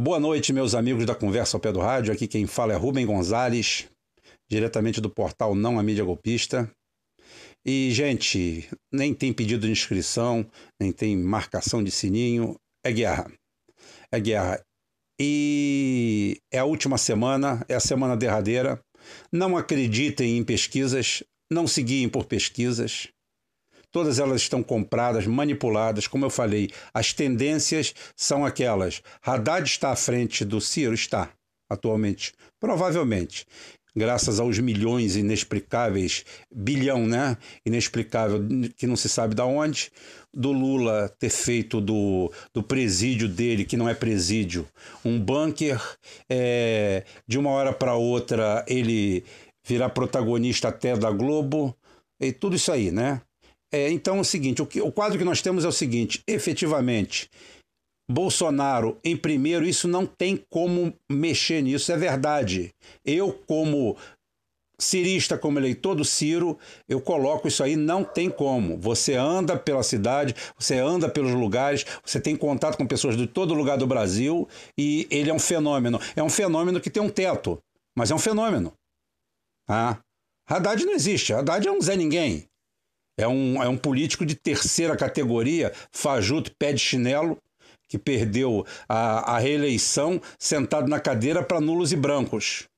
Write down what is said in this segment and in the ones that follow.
Boa noite, meus amigos da Conversa ao Pé do Rádio. Aqui quem fala é Rubem Gonzalez, diretamente do portal Não a Mídia Golpista. E, gente, nem tem pedido de inscrição, nem tem marcação de sininho. É guerra. É guerra. E é a última semana, é a semana derradeira. Não acreditem em pesquisas, não se guiem por pesquisas. Todas elas estão compradas, manipuladas. Como eu falei, as tendências são aquelas. Haddad está à frente do Ciro? Está, atualmente. Provavelmente graças aos milhões inexplicáveis, bilhão, né? Inexplicável, que não se sabe da onde, do Lula ter feito do, do presídio dele, que não é presídio, um bunker, é, de uma hora para outra ele virar protagonista até da Globo, e tudo isso aí, né? É, então é o seguinte, o, que, o quadro que nós temos é o seguinte, efetivamente, Bolsonaro em primeiro, isso não tem como mexer nisso, é verdade. Eu, como cirista, como eleitor do Ciro, eu coloco isso aí, não tem como. Você anda pela cidade, você anda pelos lugares, você tem contato com pessoas de todo lugar do Brasil e ele é um fenômeno. É um fenômeno que tem um teto, mas é um fenômeno. Ah, Haddad não existe, Haddad é um Zé Ninguém. É um, é um político de terceira categoria, fajuto, pé de chinelo, que perdeu a, a reeleição sentado na cadeira para nulos e brancos.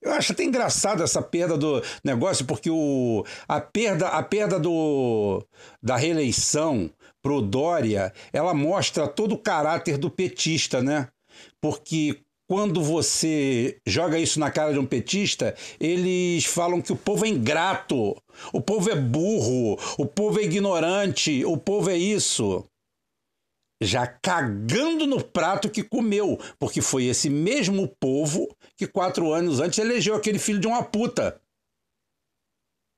Eu acho até engraçado essa perda do negócio, porque o, a perda, a perda do, da reeleição pro Dória, ela mostra todo o caráter do petista, né? Porque quando você joga isso na cara de um petista, eles falam que o povo é ingrato, o povo é burro, o povo é ignorante, o povo é isso já cagando no prato que comeu, porque foi esse mesmo povo que quatro anos antes elegeu aquele filho de uma puta.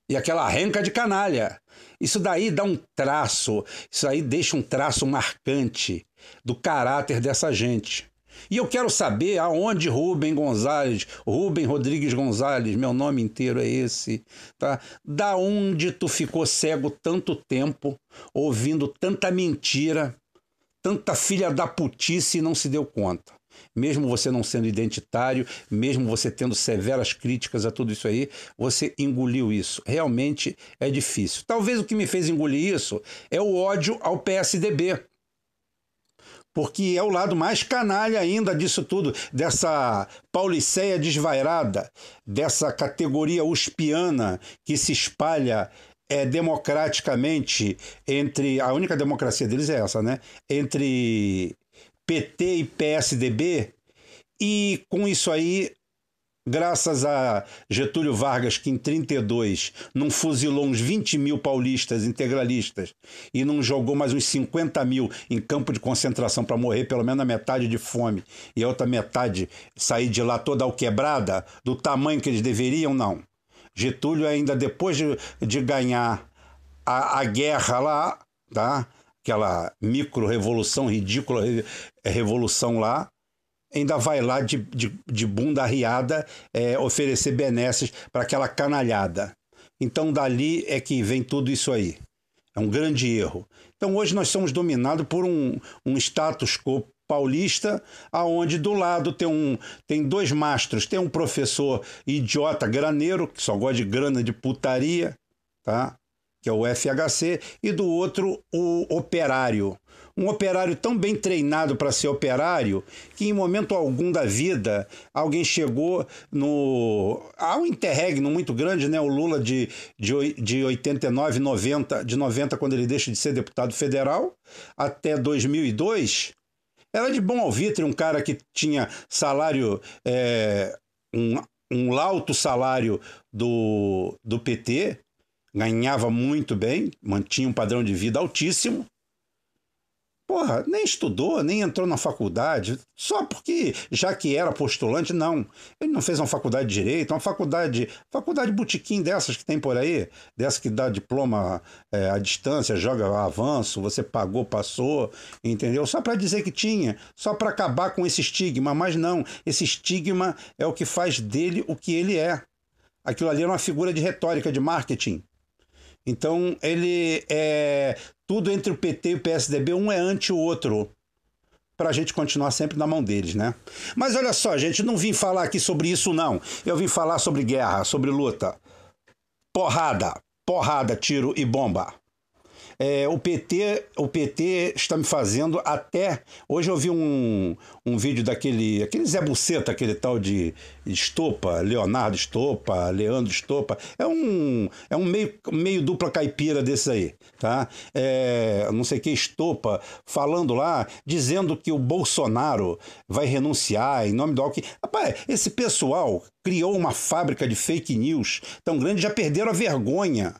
E aquela renca de canalha. Isso daí dá um traço, isso aí deixa um traço marcante do caráter dessa gente. E eu quero saber aonde Rubem Gonzalez, Rubem Rodrigues Gonzalez, meu nome inteiro é esse, tá? Da onde tu ficou cego tanto tempo, ouvindo tanta mentira, tanta filha da putice e não se deu conta. Mesmo você não sendo identitário, mesmo você tendo severas críticas a tudo isso aí, você engoliu isso. Realmente é difícil. Talvez o que me fez engolir isso é o ódio ao PSDB. Porque é o lado mais canalha ainda disso tudo, dessa pauliceia desvairada, dessa categoria uspiana que se espalha é, democraticamente entre. A única democracia deles é essa, né? Entre PT e PSDB. E com isso aí, graças a Getúlio Vargas, que em 32 não fuzilou uns 20 mil paulistas integralistas e não jogou mais uns 50 mil em campo de concentração para morrer pelo menos a metade de fome e a outra metade sair de lá toda alquebrada, do tamanho que eles deveriam, não. Getúlio, ainda depois de, de ganhar a, a guerra lá, tá? aquela micro-revolução, ridícula revolução lá, ainda vai lá de, de, de bunda arriada é, oferecer benesses para aquela canalhada. Então, dali é que vem tudo isso aí. É um grande erro. Então, hoje nós somos dominados por um, um status quo paulista, aonde do lado tem um tem dois mastros, tem um professor idiota graneiro que só gosta de grana de putaria, tá? Que é o FHC e do outro o operário. Um operário tão bem treinado para ser operário que em momento algum da vida alguém chegou no. Há um interregno muito grande, né? O Lula de, de, de 89, 90, de 90, quando ele deixa de ser deputado federal, até 2002, era de bom alvitre um cara que tinha salário, é, um, um alto salário do, do PT, ganhava muito bem, mantinha um padrão de vida altíssimo, Porra, nem estudou, nem entrou na faculdade, só porque, já que era postulante, não. Ele não fez uma faculdade de direito, uma faculdade, faculdade botiquim dessas que tem por aí, dessa que dá diploma é, à distância, joga avanço, você pagou, passou, entendeu? Só para dizer que tinha, só para acabar com esse estigma, mas não, esse estigma é o que faz dele o que ele é. Aquilo ali era uma figura de retórica, de marketing. Então, ele é tudo entre o PT e o PSDB, um é anti o outro. Para a gente continuar sempre na mão deles, né? Mas olha só, gente, não vim falar aqui sobre isso, não. Eu vim falar sobre guerra, sobre luta. Porrada, porrada, tiro e bomba. É, o PT o PT está me fazendo até. Hoje eu vi um, um vídeo daquele. aquele Zé Buceta, aquele tal de Estopa, Leonardo Estopa, Leandro Estopa. É um, é um meio, meio dupla caipira desse aí, tá? É, não sei que Estopa, falando lá, dizendo que o Bolsonaro vai renunciar em nome do Alckmin. Rapaz, esse pessoal criou uma fábrica de fake news tão grande, já perderam a vergonha.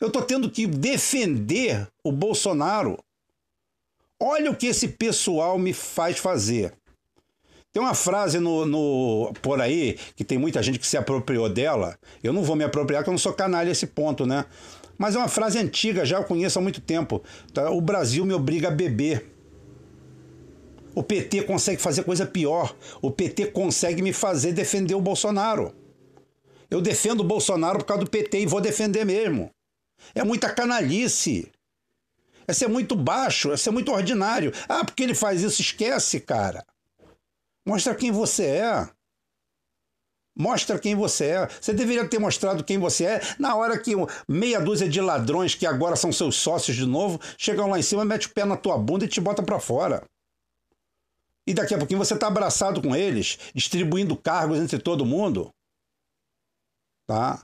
Eu estou tendo que defender o Bolsonaro. Olha o que esse pessoal me faz fazer. Tem uma frase no, no, por aí que tem muita gente que se apropriou dela. Eu não vou me apropriar, porque eu não sou canalha esse ponto, né? Mas é uma frase antiga, já eu conheço há muito tempo. Tá? O Brasil me obriga a beber. O PT consegue fazer coisa pior. O PT consegue me fazer defender o Bolsonaro. Eu defendo o Bolsonaro por causa do PT e vou defender mesmo. É muita canalice. É ser muito baixo, é ser muito ordinário. Ah, porque ele faz isso, esquece, cara. Mostra quem você é. Mostra quem você é. Você deveria ter mostrado quem você é na hora que meia dúzia de ladrões, que agora são seus sócios de novo, chegam lá em cima, mete o pé na tua bunda e te bota para fora. E daqui a pouquinho você tá abraçado com eles, distribuindo cargos entre todo mundo. Tá?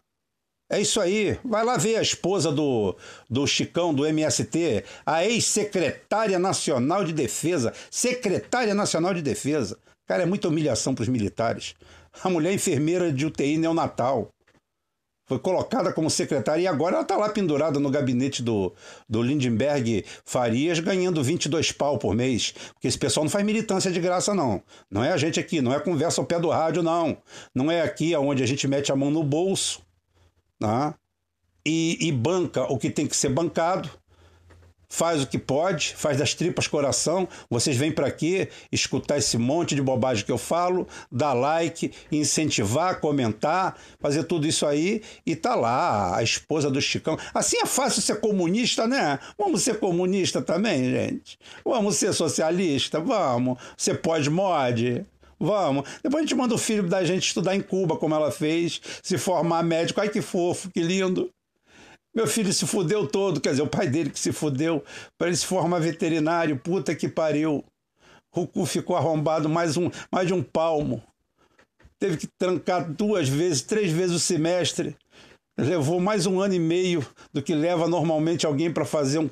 É isso aí. Vai lá ver a esposa do, do Chicão, do MST, a ex-secretária nacional de defesa. Secretária nacional de defesa. Cara, é muita humilhação para os militares. A mulher enfermeira de UTI neonatal. Foi colocada como secretária e agora ela está lá pendurada no gabinete do, do Lindenberg Farias, ganhando 22 pau por mês. Porque esse pessoal não faz militância de graça, não. Não é a gente aqui, não é conversa ao pé do rádio, não. Não é aqui onde a gente mete a mão no bolso né? e, e banca o que tem que ser bancado, faz o que pode, faz das tripas coração. Vocês vêm para aqui escutar esse monte de bobagem que eu falo, dar like, incentivar, comentar, fazer tudo isso aí e tá lá a esposa do Chicão. Assim é fácil ser comunista, né? Vamos ser comunista também, gente. Vamos ser socialista, vamos. Você pode mod. Vamos. Depois a gente manda o filho da gente estudar em Cuba, como ela fez, se formar médico. Ai, que fofo, que lindo. Meu filho se fudeu todo, quer dizer, o pai dele que se fudeu, para ele se formar veterinário. Puta que pariu. O cu ficou arrombado mais, um, mais de um palmo. Teve que trancar duas vezes, três vezes o semestre. Levou mais um ano e meio do que leva normalmente alguém para fazer um,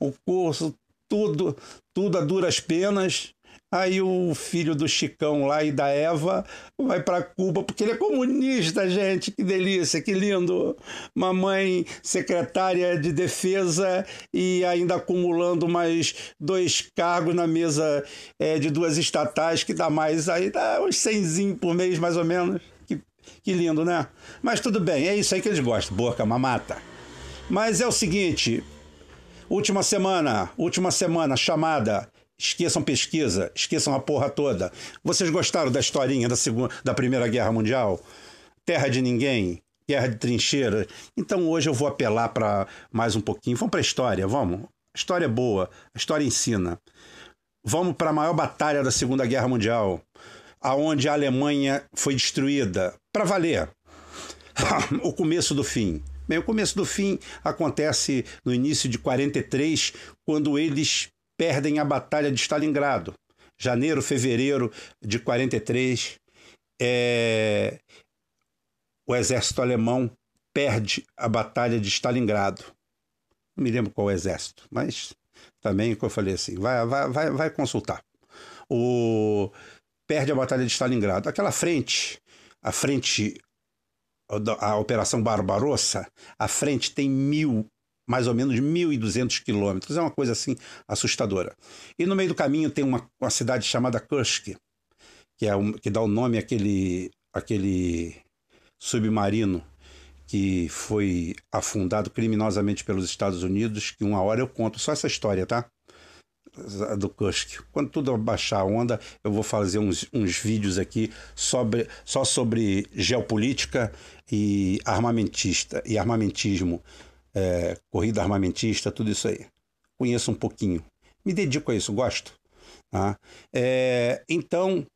um curso. Tudo, tudo a duras penas. Aí o filho do Chicão lá e da Eva vai para Cuba porque ele é comunista, gente. Que delícia, que lindo. Mamãe secretária de defesa e ainda acumulando mais dois cargos na mesa é, de duas estatais, que dá mais aí, dá uns cenzinho por mês mais ou menos. Que, que lindo, né? Mas tudo bem, é isso aí que eles gostam, boca, mamata. Mas é o seguinte, última semana, última semana chamada Esqueçam pesquisa, esqueçam a porra toda. Vocês gostaram da historinha da, segunda, da Primeira Guerra Mundial? Terra de ninguém, guerra de trincheira. Então hoje eu vou apelar para mais um pouquinho. Vamos para a história, vamos. A história é boa, a história ensina. Vamos para a maior batalha da Segunda Guerra Mundial, aonde a Alemanha foi destruída para valer. o começo do fim. Bem, o começo do fim acontece no início de 43, quando eles perdem a Batalha de Stalingrado. Janeiro, fevereiro de 43, é... o exército alemão perde a Batalha de Stalingrado. Não me lembro qual exército, mas também, como eu falei assim, vai, vai, vai, vai consultar. O... Perde a Batalha de Stalingrado. Aquela frente, a frente a Operação Barbarossa, a frente tem mil mais ou menos 1.200 quilômetros. É uma coisa assim assustadora. E no meio do caminho tem uma, uma cidade chamada Kursk, que, é um, que dá o nome àquele, àquele submarino que foi afundado criminosamente pelos Estados Unidos, que uma hora eu conto só essa história, tá? Do Kursk. Quando tudo baixar a onda, eu vou fazer uns, uns vídeos aqui sobre, só sobre geopolítica e armamentista e armamentismo é, corrida armamentista, tudo isso aí. Conheço um pouquinho. Me dedico a isso, gosto. Tá? É, então,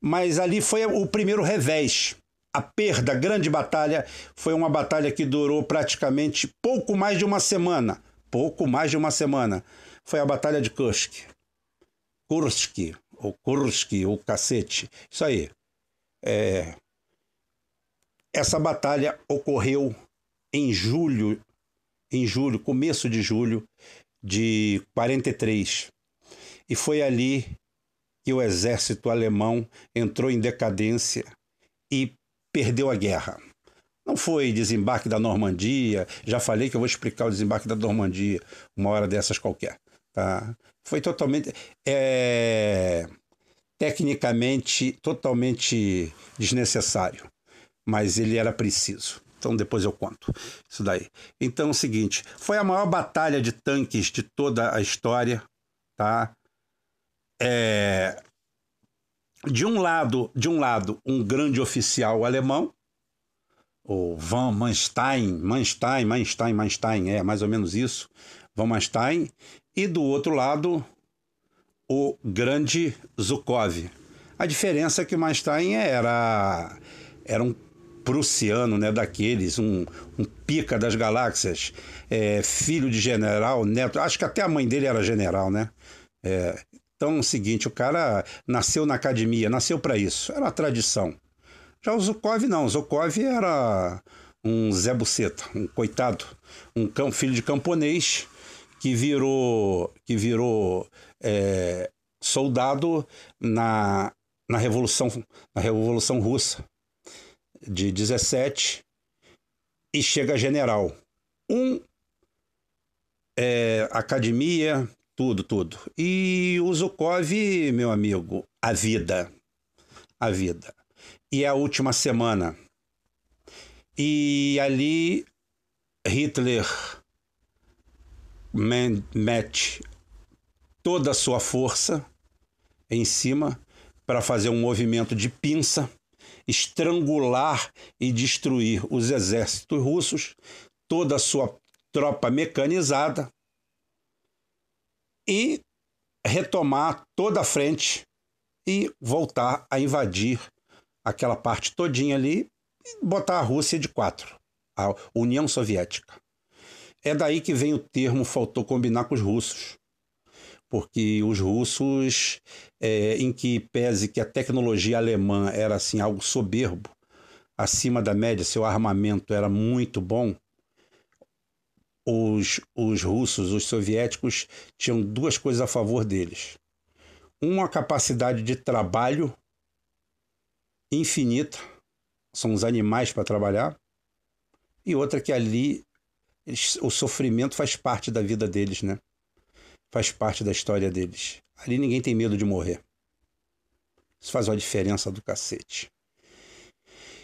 mas ali foi o primeiro revés. A perda, a grande batalha, foi uma batalha que durou praticamente pouco mais de uma semana. Pouco mais de uma semana. Foi a Batalha de Kursk. Kursk, ou Kursk, ou cacete. Isso aí. É... Essa batalha ocorreu em julho, em julho, começo de julho de 43. E foi ali que o exército alemão entrou em decadência e perdeu a guerra. Não foi desembarque da Normandia, já falei que eu vou explicar o desembarque da Normandia uma hora dessas qualquer. Tá? Foi totalmente. É, tecnicamente, totalmente desnecessário, mas ele era preciso. Então depois eu conto isso daí. Então é o seguinte, foi a maior batalha de tanques de toda a história, tá? É, de um lado, de um lado, um grande oficial alemão, o Van Manstein, Manstein, Manstein, Manstein, é mais ou menos isso, Van Manstein, e do outro lado, o grande Zukov. A diferença é que o Manstein era, era um prussiano, né, daqueles, um, um pica das galáxias, é, filho de general, neto, acho que até a mãe dele era general, né? É, então, é o seguinte, o cara nasceu na academia, nasceu para isso, era uma tradição. Já o Zukov não, o Zukov era um Zé Buceta, um coitado, um cão, filho de camponês que virou, que virou é, soldado na, na revolução na revolução russa de 17 e chega general. Um é, academia, tudo, tudo. E o Zukov, meu amigo, a vida. A vida. E é a última semana. E ali Hitler mete toda a sua força em cima para fazer um movimento de pinça, estrangular e destruir os exércitos russos, toda a sua tropa mecanizada e retomar toda a frente e voltar a invadir aquela parte todinha ali e botar a Rússia de quatro, a União Soviética. É daí que vem o termo faltou combinar com os russos. Porque os russos, é, em que pese que a tecnologia alemã era assim algo soberbo, acima da média, seu armamento era muito bom, os, os russos, os soviéticos, tinham duas coisas a favor deles. Uma, capacidade de trabalho infinita, são os animais para trabalhar, e outra que ali eles, o sofrimento faz parte da vida deles, né? Faz parte da história deles. Ali ninguém tem medo de morrer. Isso faz uma diferença do cacete.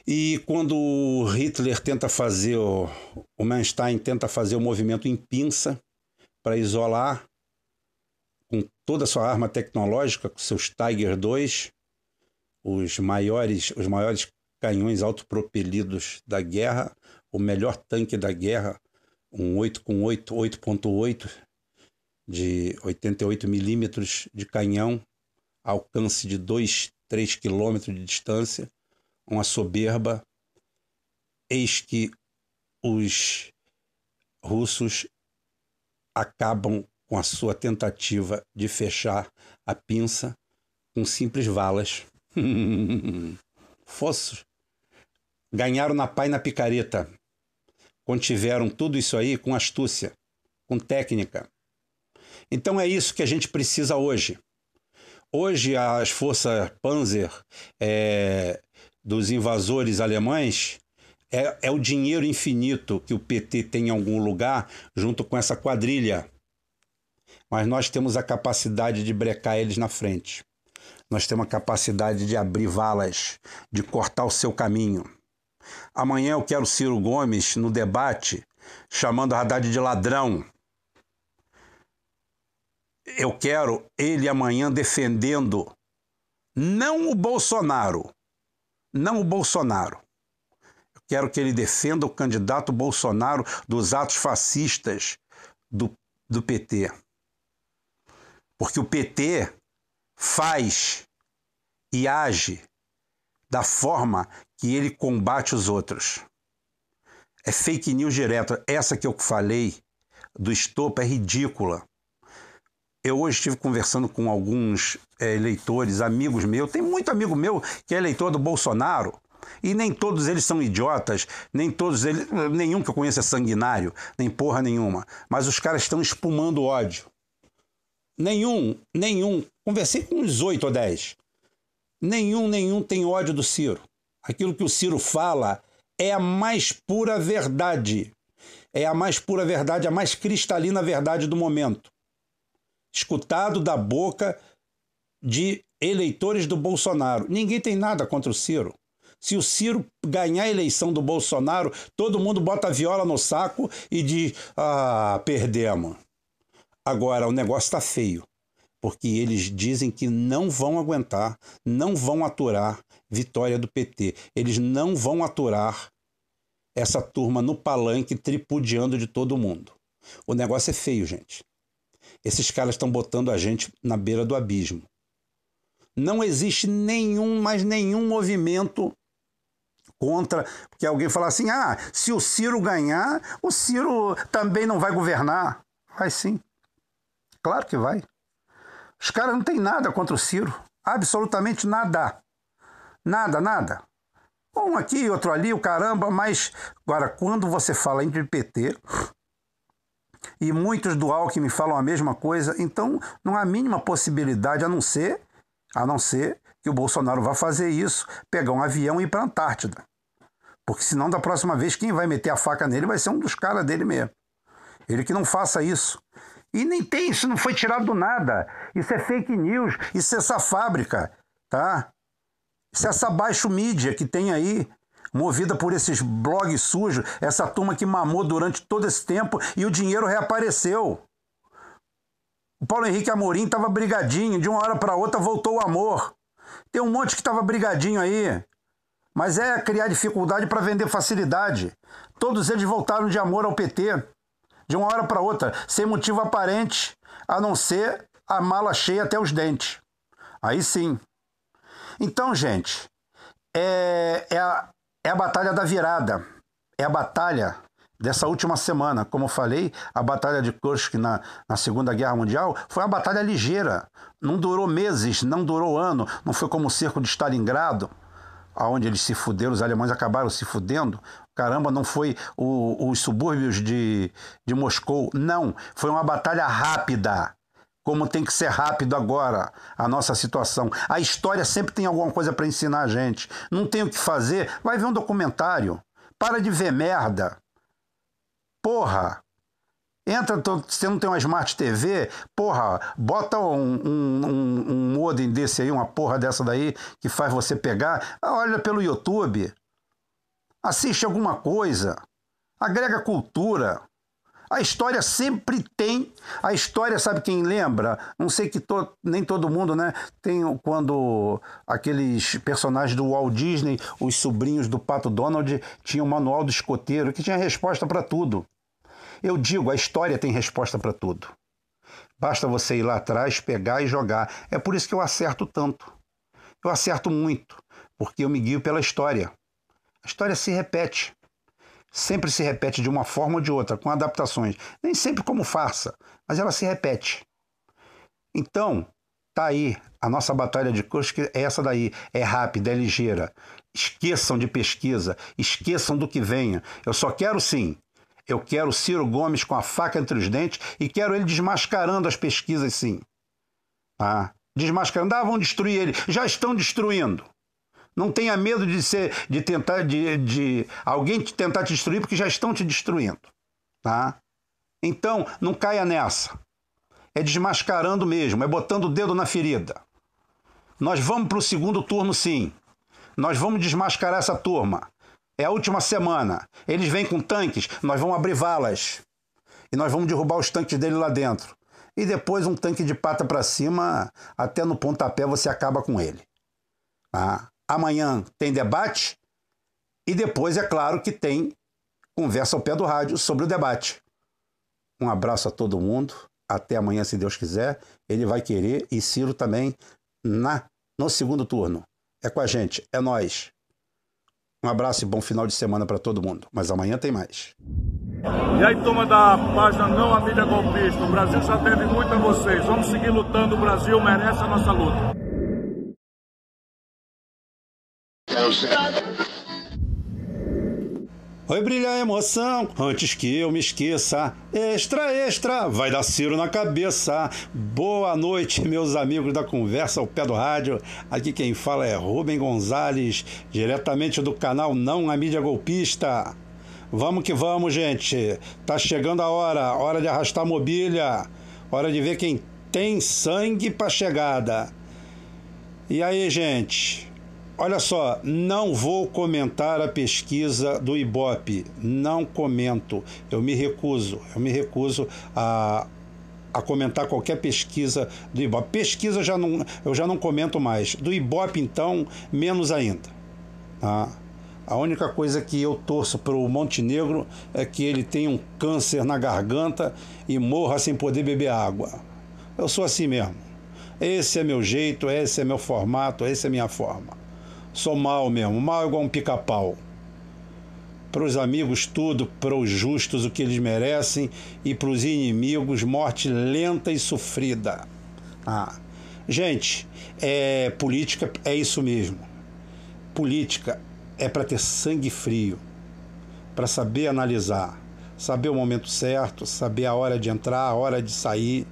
E quando Hitler tenta fazer, o, o Manstein tenta fazer o movimento em pinça para isolar com toda a sua arma tecnológica, com seus Tiger II, os maiores, os maiores canhões autopropelidos da guerra, o melhor tanque da guerra, um 8 com 8, 8.8 de 88 milímetros de canhão, alcance de 2, 3 quilômetros de distância, uma soberba, eis que os russos acabam com a sua tentativa de fechar a pinça com simples valas. Fossos. Ganharam na pai na picareta. Contiveram tudo isso aí com astúcia, com técnica. Então é isso que a gente precisa hoje. Hoje as forças Panzer é, dos invasores alemães é, é o dinheiro infinito que o PT tem em algum lugar junto com essa quadrilha. Mas nós temos a capacidade de brecar eles na frente. Nós temos a capacidade de abrir valas, de cortar o seu caminho. Amanhã eu quero Ciro Gomes no debate chamando Haddad de ladrão. Eu quero ele amanhã defendendo não o Bolsonaro, não o Bolsonaro. quero que ele defenda o candidato Bolsonaro dos atos fascistas do, do PT. Porque o PT faz e age da forma que ele combate os outros. É fake news direto. Essa que eu falei do estopa é ridícula. Eu hoje estive conversando com alguns é, eleitores, amigos meus. Tem muito amigo meu que é eleitor do Bolsonaro. E nem todos eles são idiotas, nem todos eles, nenhum que eu conheço é sanguinário, nem porra nenhuma. Mas os caras estão espumando ódio. Nenhum, nenhum. Conversei com uns oito ou dez. Nenhum, nenhum tem ódio do Ciro. Aquilo que o Ciro fala é a mais pura verdade. É a mais pura verdade, a mais cristalina verdade do momento. Escutado da boca de eleitores do Bolsonaro. Ninguém tem nada contra o Ciro. Se o Ciro ganhar a eleição do Bolsonaro, todo mundo bota a viola no saco e diz: ah, perdemos. Agora, o negócio está feio, porque eles dizem que não vão aguentar, não vão aturar vitória do PT. Eles não vão aturar essa turma no palanque tripudiando de todo mundo. O negócio é feio, gente. Esses caras estão botando a gente na beira do abismo. Não existe nenhum, mais nenhum movimento contra, porque alguém fala assim: ah, se o Ciro ganhar, o Ciro também não vai governar. Vai sim. Claro que vai. Os caras não têm nada contra o Ciro. Absolutamente nada. Nada, nada. Um aqui, outro ali, o caramba, mas agora, quando você fala entre PT e muitos do Alckmin falam a mesma coisa, então não há mínima possibilidade, a não ser, a não ser que o Bolsonaro vá fazer isso, pegar um avião e ir para a Antártida. Porque senão, da próxima vez, quem vai meter a faca nele vai ser um dos caras dele mesmo. Ele que não faça isso. E nem tem, isso não foi tirado do nada. Isso é fake news, isso é essa fábrica, tá? Isso é essa baixo mídia que tem aí, movida por esses blogs sujos, essa turma que mamou durante todo esse tempo e o dinheiro reapareceu. O Paulo Henrique Amorim estava brigadinho, de uma hora para outra voltou o amor. Tem um monte que estava brigadinho aí. Mas é criar dificuldade para vender facilidade. Todos eles voltaram de amor ao PT, de uma hora para outra, sem motivo aparente, a não ser a mala cheia até os dentes. Aí sim. Então, gente, é, é, a, é a batalha da virada. É a batalha dessa última semana. Como eu falei, a Batalha de Kursk na, na Segunda Guerra Mundial foi uma batalha ligeira. Não durou meses, não durou ano, não foi como o cerco de Stalingrado aonde eles se fuderam, os alemães acabaram se fudendo. Caramba, não foi o, os subúrbios de, de Moscou. Não, foi uma batalha rápida. Como tem que ser rápido agora a nossa situação. A história sempre tem alguma coisa para ensinar a gente. Não tem o que fazer, vai ver um documentário. Para de ver merda. Porra, Entra, você não tem uma Smart TV, porra, bota um, um, um, um modem desse aí, uma porra dessa daí, que faz você pegar. Olha pelo YouTube. Assiste alguma coisa. Agrega cultura. A história sempre tem. A história, sabe quem lembra? Não sei que to, nem todo mundo, né? Tem quando aqueles personagens do Walt Disney, os sobrinhos do Pato Donald, tinham o manual do escoteiro, que tinha resposta para tudo. Eu digo, a história tem resposta para tudo. Basta você ir lá atrás, pegar e jogar. É por isso que eu acerto tanto. Eu acerto muito, porque eu me guio pela história. A história se repete. Sempre se repete de uma forma ou de outra, com adaptações. Nem sempre como farsa, mas ela se repete. Então, tá aí. A nossa batalha de Kursk é essa daí. É rápida, é ligeira. Esqueçam de pesquisa, esqueçam do que venha. Eu só quero sim eu quero Ciro Gomes com a faca entre os dentes e quero ele desmascarando as pesquisas, sim. Ah, desmascarando. Ah, vão destruir ele. Já estão destruindo. Não tenha medo de ser, de tentar, de, de alguém te tentar te destruir, porque já estão te destruindo. Tá? Então, não caia nessa. É desmascarando mesmo, é botando o dedo na ferida. Nós vamos para o segundo turno, sim. Nós vamos desmascarar essa turma. É a última semana. Eles vêm com tanques, nós vamos abrir valas. E nós vamos derrubar os tanques dele lá dentro. E depois um tanque de pata para cima, até no pontapé você acaba com ele. Ah, amanhã tem debate E depois, é claro, que tem conversa ao pé do rádio sobre o debate. Um abraço a todo mundo. Até amanhã, se Deus quiser. Ele vai querer e Ciro também na no segundo turno. É com a gente, é nós. Um abraço e bom final de semana para todo mundo. Mas amanhã tem mais. E aí, turma da página Não a Mídia Golpista, o Brasil já deve muito a vocês. Vamos seguir lutando, o Brasil merece a nossa luta. Oi, brilha a emoção, antes que eu me esqueça. Extra, extra, vai dar Ciro na cabeça. Boa noite, meus amigos da Conversa ao Pé do Rádio. Aqui quem fala é Rubem Gonzalez, diretamente do canal Não a Mídia Golpista. Vamos que vamos, gente. Tá chegando a hora, hora de arrastar mobília, hora de ver quem tem sangue para chegada. E aí, gente? Olha só, não vou comentar a pesquisa do Ibope, não comento, eu me recuso, eu me recuso a, a comentar qualquer pesquisa do Ibope. Pesquisa já não, eu já não comento mais, do Ibope então, menos ainda. Tá? A única coisa que eu torço para o Montenegro é que ele tenha um câncer na garganta e morra sem poder beber água. Eu sou assim mesmo. Esse é meu jeito, esse é meu formato, essa é minha forma. Sou mal mesmo, mal igual um pica-pau. Para os amigos, tudo, para os justos, o que eles merecem, e para os inimigos, morte lenta e sofrida. Ah. Gente, é, política é isso mesmo. Política é para ter sangue frio, para saber analisar, saber o momento certo, saber a hora de entrar, a hora de sair.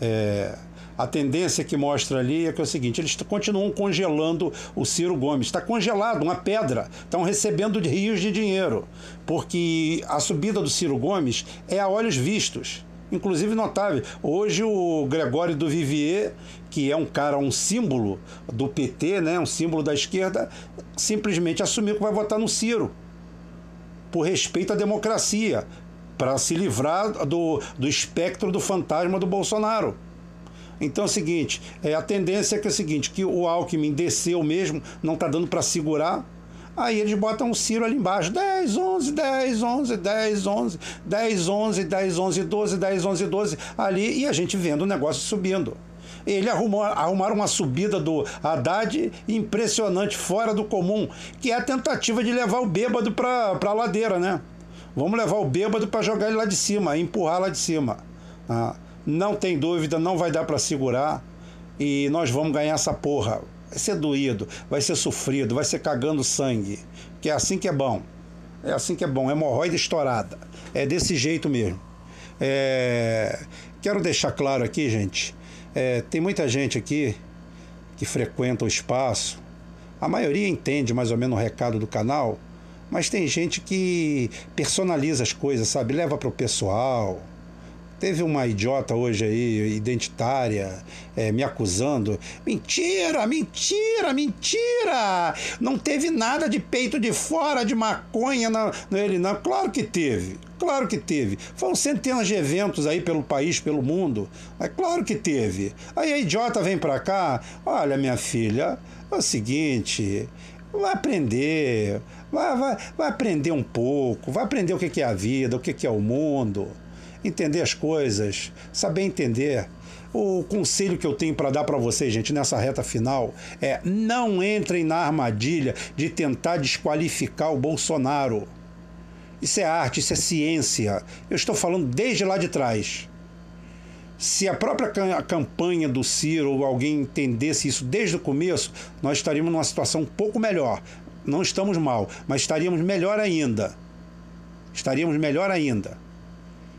É, a tendência que mostra ali é que é o seguinte: eles continuam congelando o Ciro Gomes. Está congelado, uma pedra. Estão recebendo rios de dinheiro. Porque a subida do Ciro Gomes é a olhos vistos. Inclusive notável. Hoje o Gregório do Vivier, que é um cara, um símbolo do PT, né, um símbolo da esquerda, simplesmente assumiu que vai votar no Ciro. Por respeito à democracia, para se livrar do, do espectro do fantasma do Bolsonaro. Então é o seguinte, é, a tendência é que é o seguinte, que o Alckmin desceu mesmo, não está dando para segurar, Aí eles botam o Ciro ali embaixo, 10, 11, 10, 11, 10, 11, 10, 11, 10, 11, 12, 10, 11, 12, ali, e a gente vendo o negócio subindo. Ele arrumou, arrumaram uma subida do Haddad impressionante, fora do comum, que é a tentativa de levar o bêbado para a ladeira, né? Vamos levar o bêbado para jogar ele lá de cima, empurrar lá de cima. Ah não tem dúvida, não vai dar para segurar e nós vamos ganhar essa porra. Vai ser doído, vai ser sofrido, vai ser cagando sangue. Que é assim que é bom. É assim que é bom, é hemorroida estourada. É desse jeito mesmo. É... Quero deixar claro aqui, gente, é... tem muita gente aqui que frequenta o espaço. A maioria entende mais ou menos o recado do canal, mas tem gente que personaliza as coisas, sabe? Leva para o pessoal Teve uma idiota hoje aí, identitária, é, me acusando. Mentira, mentira, mentira! Não teve nada de peito de fora, de maconha na, ele, não. Claro que teve, claro que teve. Foram centenas de eventos aí pelo país, pelo mundo. É claro que teve. Aí a idiota vem pra cá, olha, minha filha, é o seguinte, vai aprender, vai, vai, vai aprender um pouco, vai aprender o que é a vida, o que é o mundo entender as coisas, saber entender. O conselho que eu tenho para dar para vocês, gente, nessa reta final é não entrem na armadilha de tentar desqualificar o Bolsonaro. Isso é arte, isso é ciência. Eu estou falando desde lá de trás. Se a própria campanha do Ciro ou alguém entendesse isso desde o começo, nós estaríamos numa situação um pouco melhor. Não estamos mal, mas estaríamos melhor ainda. Estaríamos melhor ainda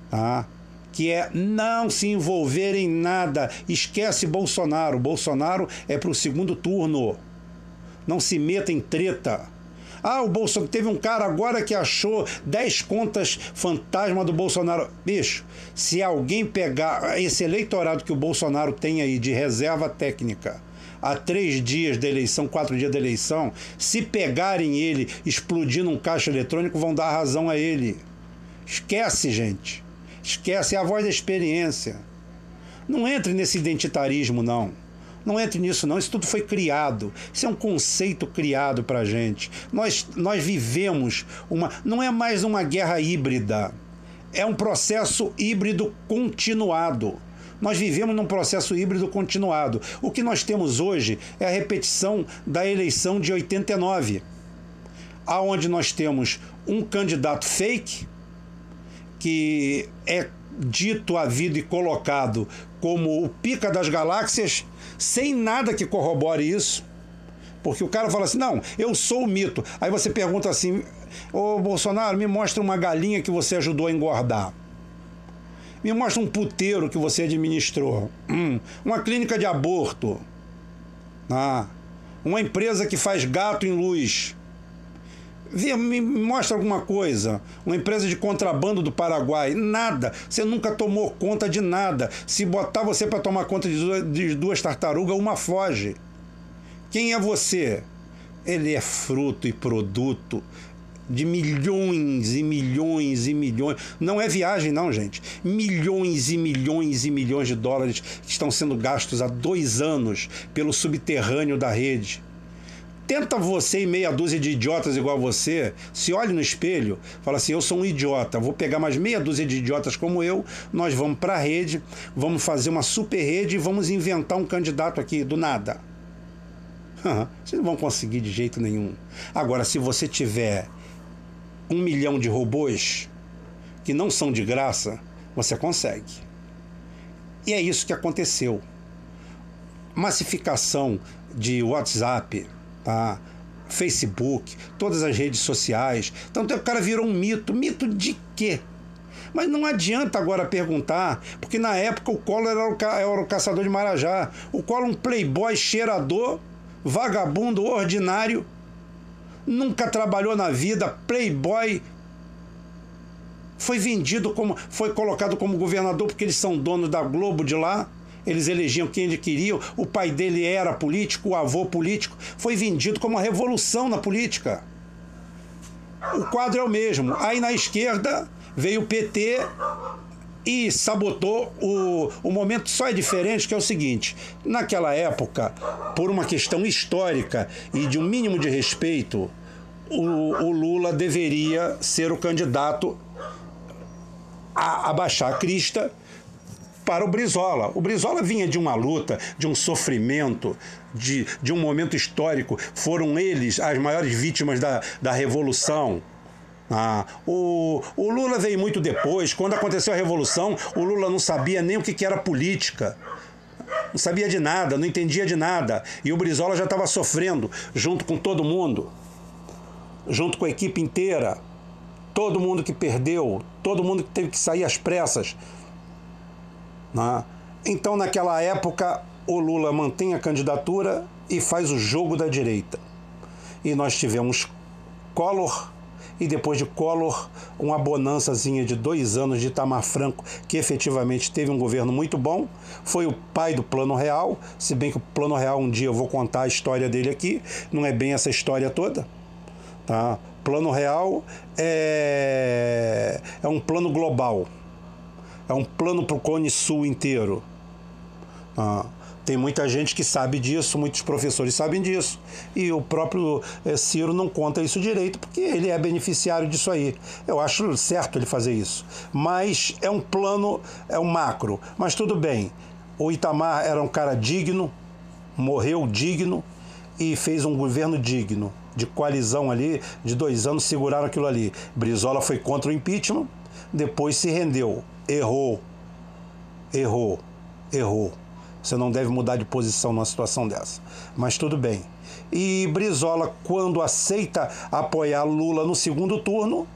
tá? que é não se envolver em nada. Esquece Bolsonaro. Bolsonaro é para o segundo turno. Não se meta em treta. Ah, o Bolsonaro. Teve um cara agora que achou 10 contas fantasma do Bolsonaro. Bicho, se alguém pegar esse eleitorado que o Bolsonaro tem aí de reserva técnica há três dias da eleição, quatro dias da eleição, se pegarem ele explodindo um caixa eletrônico, vão dar razão a ele. Esquece, gente. Esquece, é a voz da experiência. Não entre nesse identitarismo, não. Não entre nisso, não. Isso tudo foi criado. Isso é um conceito criado para gente. Nós, nós vivemos uma. Não é mais uma guerra híbrida. É um processo híbrido continuado. Nós vivemos num processo híbrido continuado. O que nós temos hoje é a repetição da eleição de 89, aonde nós temos um candidato fake que é dito, havido e colocado como o pica das galáxias, sem nada que corrobore isso. Porque o cara fala assim: não, eu sou o mito. Aí você pergunta assim: Ô Bolsonaro, me mostra uma galinha que você ajudou a engordar. Me mostra um puteiro que você administrou. Hum, uma clínica de aborto. Ah, uma empresa que faz gato em luz. Me mostra alguma coisa. Uma empresa de contrabando do Paraguai. Nada. Você nunca tomou conta de nada. Se botar você para tomar conta de duas tartarugas, uma foge. Quem é você? Ele é fruto e produto de milhões e milhões e milhões. Não é viagem, não, gente. Milhões e milhões e milhões de dólares que estão sendo gastos há dois anos pelo subterrâneo da rede. Tenta você e meia dúzia de idiotas igual você, se olhe no espelho, fala assim: eu sou um idiota, vou pegar mais meia dúzia de idiotas como eu, nós vamos para a rede, vamos fazer uma super rede e vamos inventar um candidato aqui do nada. Vocês não vão conseguir de jeito nenhum. Agora, se você tiver um milhão de robôs que não são de graça, você consegue. E é isso que aconteceu. Massificação de WhatsApp, tá? Facebook, todas as redes sociais. Então o cara virou um mito. Mito de quê? Mas não adianta agora perguntar, porque na época o Collor era o, ca... era o caçador de Marajá. O Collor um playboy cheirador, vagabundo ordinário, nunca trabalhou na vida, playboy, foi vendido como, foi colocado como governador porque eles são donos da Globo de lá. Eles elegiam quem eles queriam. O pai dele era político, o avô político. Foi vendido como uma revolução na política. O quadro é o mesmo. Aí na esquerda veio o PT e sabotou o, o momento só é diferente que é o seguinte naquela época por uma questão histórica e de um mínimo de respeito o, o Lula deveria ser o candidato a abaixar a crista para o Brizola. O Brizola vinha de uma luta, de um sofrimento, de, de um momento histórico. Foram eles as maiores vítimas da, da Revolução. Ah, o, o Lula veio muito depois. Quando aconteceu a Revolução, o Lula não sabia nem o que, que era política. Não sabia de nada, não entendia de nada. E o Brizola já estava sofrendo junto com todo mundo junto com a equipe inteira, todo mundo que perdeu, todo mundo que teve que sair às pressas. Né? Então, naquela época, o Lula mantém a candidatura e faz o jogo da direita. E nós tivemos Collor e depois de Collor, uma bonançazinha de dois anos de Itamar Franco, que efetivamente teve um governo muito bom. Foi o pai do Plano Real, se bem que o Plano Real, um dia eu vou contar a história dele aqui, não é bem essa história toda. Tá? Plano real é, é um plano global, é um plano para o Cone Sul inteiro. Tá? Tem muita gente que sabe disso, muitos professores sabem disso. E o próprio é, Ciro não conta isso direito, porque ele é beneficiário disso aí. Eu acho certo ele fazer isso. Mas é um plano, é um macro. Mas tudo bem. O Itamar era um cara digno, morreu digno e fez um governo digno de coalizão ali, de dois anos, seguraram aquilo ali. Brizola foi contra o impeachment, depois se rendeu. Errou. Errou. Errou. Você não deve mudar de posição numa situação dessa. Mas tudo bem. E Brizola, quando aceita apoiar Lula no segundo turno,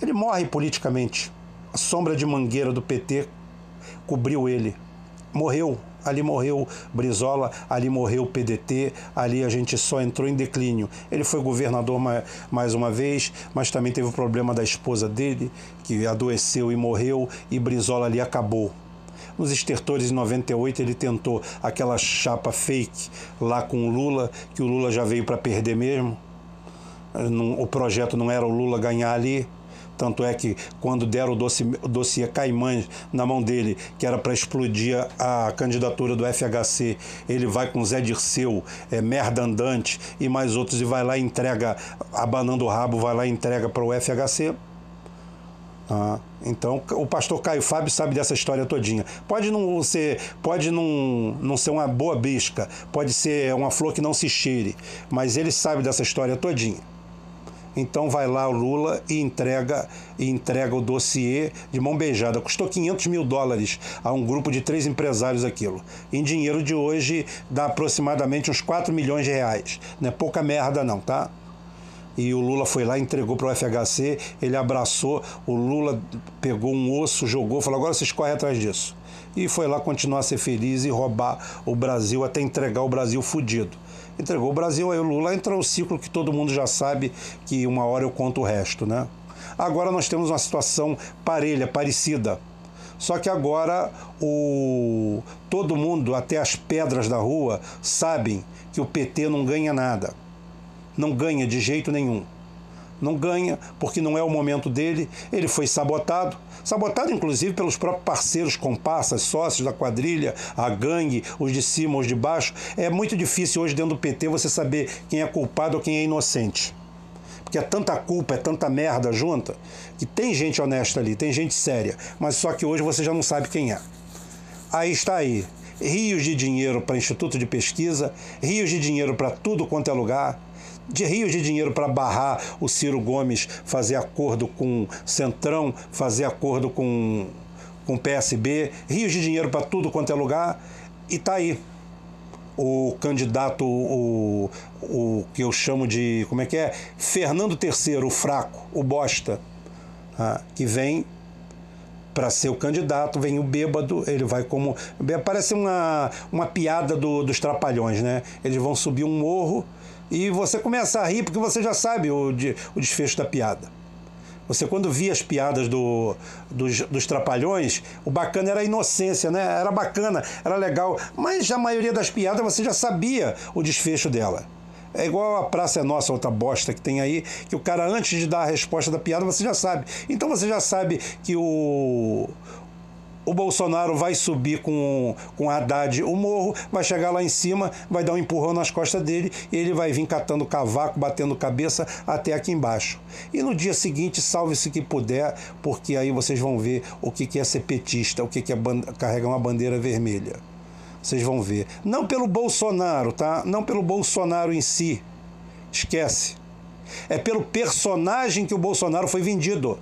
ele morre politicamente. A sombra de mangueira do PT cobriu ele. Morreu ali morreu Brizola, ali morreu o PDT, ali a gente só entrou em declínio. Ele foi governador mais uma vez, mas também teve o problema da esposa dele, que adoeceu e morreu, e Brizola ali acabou. Nos estertores em 98 ele tentou aquela chapa fake lá com o Lula, que o Lula já veio para perder mesmo. O projeto não era o Lula ganhar ali, Tanto é que quando deram o dossiê, dossiê Caimães na mão dele, que era para explodir a candidatura do FHC, ele vai com Zé Dirceu, é, merda andante e mais outros e vai lá e entrega, abanando o rabo, vai lá e entrega para o FHC. Ah, então o pastor Caio Fábio sabe dessa história todinha. Pode não ser, pode não, não ser uma boa bisca, pode ser uma flor que não se cheire, mas ele sabe dessa história todinha. Então vai lá o Lula e entrega, e entrega o dossiê de mão beijada. Custou 500 mil dólares a um grupo de três empresários aquilo. Em dinheiro de hoje dá aproximadamente uns 4 milhões de reais. Não é pouca merda não, tá? e o Lula foi lá, entregou para o FHC, ele abraçou, o Lula pegou um osso, jogou, falou: agora vocês correm atrás disso. E foi lá continuar a ser feliz e roubar o Brasil até entregar o Brasil fudido entregou o Brasil, aí o Lula entrou o ciclo que todo mundo já sabe que uma hora eu conto o resto, né? Agora nós temos uma situação parelha, parecida. Só que agora o todo mundo, até as pedras da rua, sabem que o PT não ganha nada. Não ganha de jeito nenhum não ganha, porque não é o momento dele. Ele foi sabotado, sabotado inclusive pelos próprios parceiros, comparsas, sócios da quadrilha, a gangue, os de cima, os de baixo. É muito difícil hoje dentro do PT você saber quem é culpado ou quem é inocente. Porque é tanta culpa, é tanta merda junta, que tem gente honesta ali, tem gente séria, mas só que hoje você já não sabe quem é. Aí está aí. Rios de dinheiro para instituto de pesquisa, rios de dinheiro para tudo quanto é lugar, de rios de dinheiro para barrar o Ciro Gomes fazer acordo com Centrão, fazer acordo com com PSB, rios de dinheiro para tudo quanto é lugar, e tá aí o candidato, o, o que eu chamo de, como é que é? Fernando III, o fraco, o bosta, ah, que vem para ser o candidato, vem o bêbado, ele vai como. Parece uma, uma piada do, dos trapalhões, né? Eles vão subir um morro e você começa a rir porque você já sabe o, de, o desfecho da piada. Você, quando via as piadas do, dos, dos Trapalhões, o bacana era a inocência, né? Era bacana, era legal. Mas a maioria das piadas você já sabia o desfecho dela. É igual a Praça é Nossa, outra bosta que tem aí, que o cara, antes de dar a resposta da piada, você já sabe. Então você já sabe que o, o Bolsonaro vai subir com, com Haddad o morro, vai chegar lá em cima, vai dar um empurrão nas costas dele e ele vai vir catando cavaco, batendo cabeça até aqui embaixo. E no dia seguinte, salve-se que puder, porque aí vocês vão ver o que é ser petista, o que é carregar uma bandeira vermelha. Vocês vão ver. Não pelo Bolsonaro, tá? Não pelo Bolsonaro em si. Esquece. É pelo personagem que o Bolsonaro foi vendido.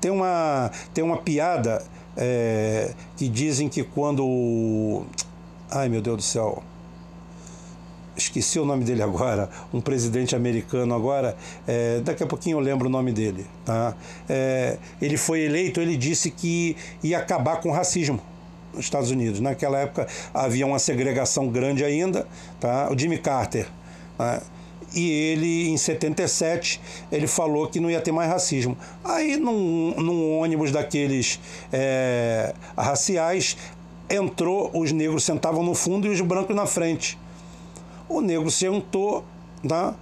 Tem uma, tem uma piada é, que dizem que quando. Ai meu Deus do céu. Esqueci o nome dele agora, um presidente americano agora, é, daqui a pouquinho eu lembro o nome dele. Tá? É, ele foi eleito, ele disse que ia acabar com o racismo nos Estados Unidos. Naquela época havia uma segregação grande ainda. Tá? O Jimmy Carter. Tá? E ele, em 77, ele falou que não ia ter mais racismo. Aí, num, num ônibus daqueles é, raciais, entrou, os negros sentavam no fundo e os brancos na frente. O negro sentou, tá?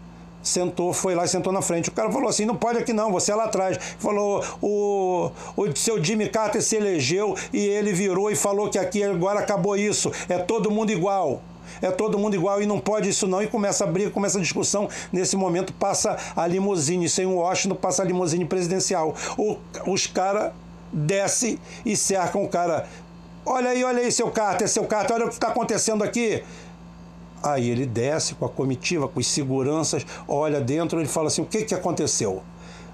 sentou, foi lá e sentou na frente. O cara falou assim: não pode aqui não, você é lá atrás. Falou: o, o seu Jimmy Carter se elegeu e ele virou e falou que aqui agora acabou isso, é todo mundo igual é todo mundo igual e não pode isso não. E começa a briga, começa a discussão. Nesse momento passa a limusine, sem o Washington, passa a limusine presidencial. O, os caras descem e cercam o cara. Olha aí, olha aí, seu Carter, seu Carter, olha o que está acontecendo aqui. Aí ele desce com a comitiva, com os seguranças, olha dentro, ele fala assim: o que, que aconteceu?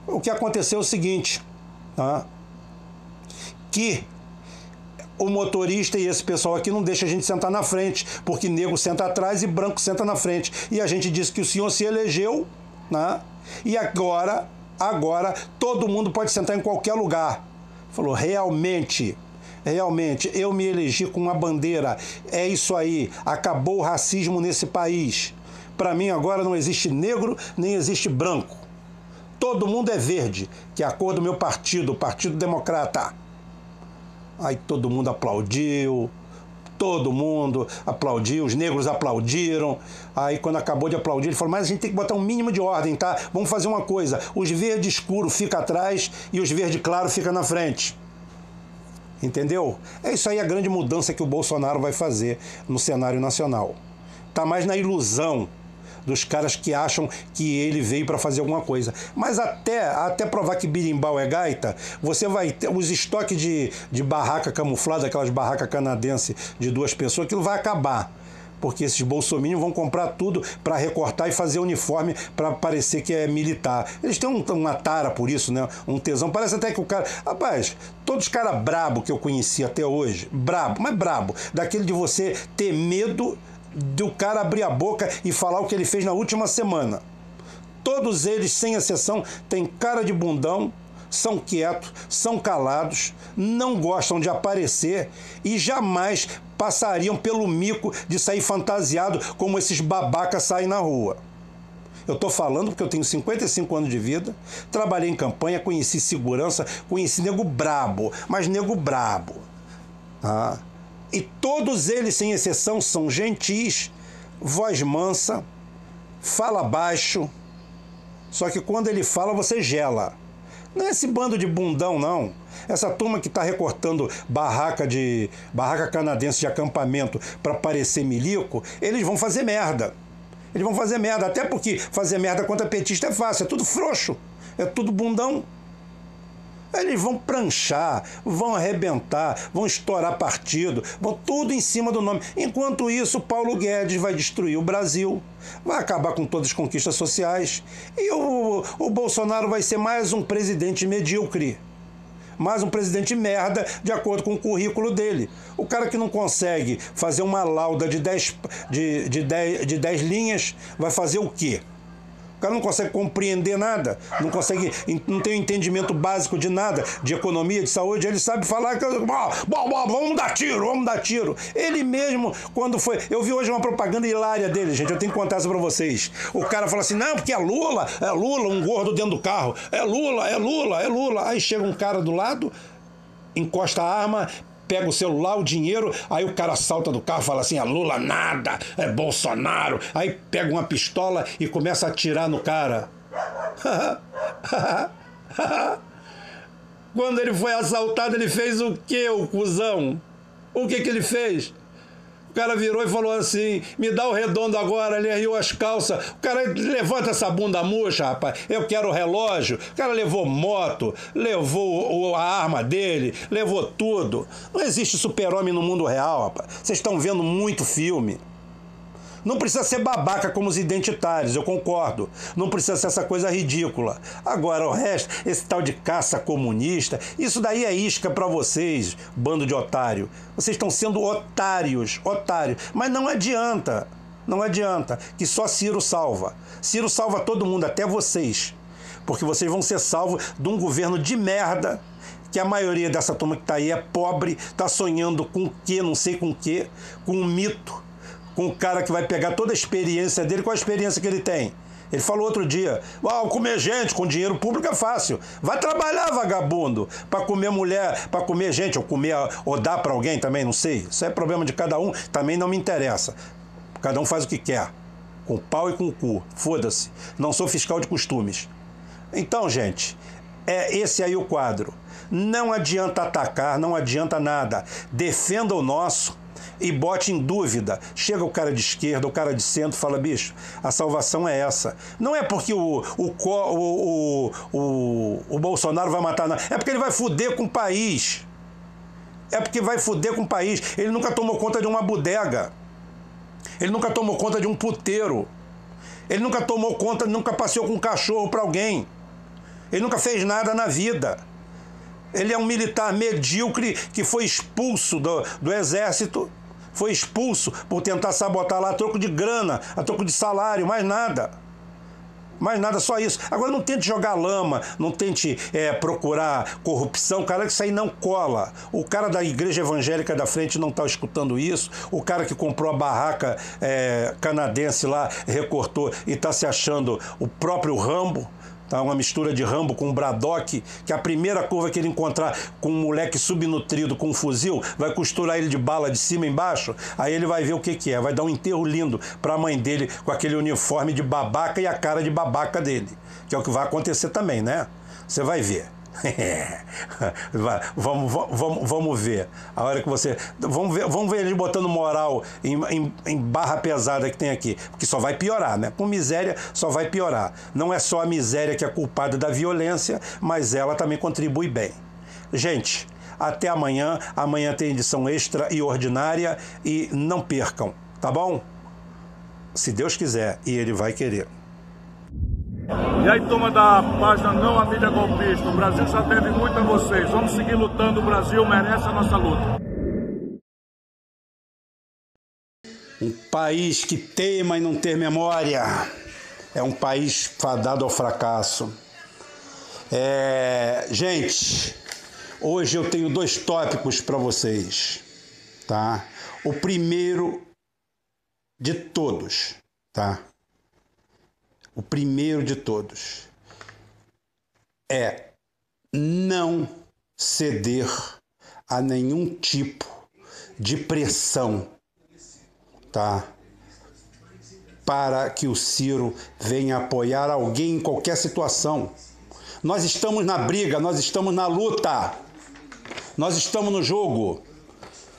O que aconteceu é o seguinte, tá? que o motorista e esse pessoal aqui não deixa a gente sentar na frente, porque negro senta atrás e branco senta na frente. E a gente disse que o senhor se elegeu, né? E agora, agora todo mundo pode sentar em qualquer lugar. Falou, realmente, realmente, eu me elegi com uma bandeira. É isso aí, acabou o racismo nesse país. Para mim agora não existe negro, nem existe branco. Todo mundo é verde, que é a cor do meu partido, o Partido Democrata. Aí todo mundo aplaudiu, Todo mundo aplaudiu, os negros aplaudiram. Aí, quando acabou de aplaudir, ele falou: Mas a gente tem que botar um mínimo de ordem, tá? Vamos fazer uma coisa: os verde escuro fica atrás e os verde claro fica na frente. Entendeu? É isso aí a grande mudança que o Bolsonaro vai fazer no cenário nacional. Tá mais na ilusão dos caras que acham que ele veio para fazer alguma coisa. Mas até, até provar que birimbau é gaita, você vai ter os estoques de, de barraca camuflada, aquelas barracas canadenses de duas pessoas, aquilo vai acabar porque esses bolsominions vão comprar tudo para recortar e fazer uniforme para parecer que é militar. Eles têm um, uma tara por isso, né? Um tesão. Parece até que o cara. Rapaz, todos os caras brabo que eu conheci até hoje, brabo, mas brabo, daquele de você ter medo do cara abrir a boca e falar o que ele fez na última semana. Todos eles, sem exceção, têm cara de bundão, são quietos, são calados, não gostam de aparecer e jamais passariam pelo mico de sair fantasiado como esses babacas saem na rua. Eu estou falando porque eu tenho 55 anos de vida, trabalhei em campanha, conheci segurança, conheci nego brabo, mas nego brabo. Ah, e todos eles, sem exceção, são gentis, voz mansa, fala baixo. Só que quando ele fala, você gela. Não é esse bando de bundão, não. Essa turma que está recortando barraca de barraca canadense de acampamento para parecer milico, eles vão fazer merda. Eles vão fazer merda, até porque fazer merda contra petista é fácil, é tudo frouxo, é tudo bundão. Eles vão pranchar, vão arrebentar, vão estourar partido, vão tudo em cima do nome. Enquanto isso, Paulo Guedes vai destruir o Brasil, vai acabar com todas as conquistas sociais e o, o Bolsonaro vai ser mais um presidente medíocre. Mais um presidente merda, de acordo com o currículo dele. O cara que não consegue fazer uma lauda de 10 de, de de dez linhas vai fazer o quê? Cara não consegue compreender nada, não consegue, não tem um entendimento básico de nada, de economia, de saúde, ele sabe falar que vamos dar tiro, vamos dar tiro. Ele mesmo, quando foi. Eu vi hoje uma propaganda hilária dele, gente, eu tenho que contar isso pra vocês. O cara fala assim: não, porque é Lula, é Lula, um gordo dentro do carro, é Lula, é Lula, é Lula. Aí chega um cara do lado, encosta a arma, pega o celular, o dinheiro, aí o cara salta do carro fala assim: é Lula nada, é Bolsonaro. Aí pega uma pistola e começa a atirar no cara. Quando ele foi assaltado, ele fez o que, o cuzão? O que, que ele fez? O cara virou e falou assim: me dá o redondo agora, ele riu as calças. O cara levanta essa bunda murcha, rapaz. Eu quero o relógio. O cara levou moto, levou a arma dele, levou tudo. Não existe super-homem no mundo real, rapaz. Vocês estão vendo muito filme. Não precisa ser babaca como os identitários, eu concordo. Não precisa ser essa coisa ridícula. Agora, o resto, esse tal de caça comunista, isso daí é isca para vocês, bando de otário. Vocês estão sendo otários, otários. Mas não adianta, não adianta, que só Ciro salva. Ciro salva todo mundo, até vocês. Porque vocês vão ser salvos de um governo de merda que a maioria dessa turma que está aí é pobre, está sonhando com o quê, não sei com o quê, com um mito com o cara que vai pegar toda a experiência dele, qual a experiência que ele tem? Ele falou outro dia: ah, comer gente com dinheiro público é fácil. Vai trabalhar, vagabundo, para comer mulher, para comer gente, ou comer, ou dar para alguém também, não sei. Isso é problema de cada um, também não me interessa. Cada um faz o que quer, com pau e com cu. Foda-se. Não sou fiscal de costumes. Então, gente, é esse aí o quadro. Não adianta atacar, não adianta nada. Defenda o nosso e bote em dúvida. Chega o cara de esquerda, o cara de centro fala, bicho, a salvação é essa. Não é porque o, o, o, o, o Bolsonaro vai matar, não. É porque ele vai fuder com o país. É porque vai fuder com o país. Ele nunca tomou conta de uma bodega. Ele nunca tomou conta de um puteiro. Ele nunca tomou conta, nunca passeou com um cachorro para alguém. Ele nunca fez nada na vida. Ele é um militar medíocre que foi expulso do, do exército foi expulso por tentar sabotar lá a troco de grana, a troco de salário, mais nada. Mais nada, só isso. Agora não tente jogar lama, não tente é, procurar corrupção, cara, que isso aí não cola. O cara da igreja evangélica da frente não está escutando isso. O cara que comprou a barraca é, canadense lá, recortou e está se achando o próprio Rambo tá? Uma mistura de Rambo com Braddock, que a primeira curva que ele encontrar com um moleque subnutrido com um fuzil, vai costurar ele de bala de cima embaixo, aí ele vai ver o que que é, vai dar um enterro lindo para a mãe dele com aquele uniforme de babaca e a cara de babaca dele, que é o que vai acontecer também, né? Você vai ver. vamos, vamos, vamos ver. A hora que você. Vamos ver, vamos ver ele botando moral em, em, em, barra pesada que tem aqui. Porque só vai piorar, né? Com miséria só vai piorar. Não é só a miséria que é culpada da violência, mas ela também contribui bem. Gente, até amanhã. Amanhã tem edição extra e ordinária. E não percam, tá bom? Se Deus quiser, e Ele vai querer. E aí, turma da página Não a Mídia Golpista, o Brasil já deve muito a vocês. Vamos seguir lutando, o Brasil merece a nossa luta. Um país que teima e não ter memória é um país fadado ao fracasso. É... Gente, hoje eu tenho dois tópicos para vocês, tá? O primeiro de todos, tá? O primeiro de todos, é não ceder a nenhum tipo de pressão, tá? Para que o Ciro venha apoiar alguém em qualquer situação. Nós estamos na briga, nós estamos na luta, nós estamos no jogo.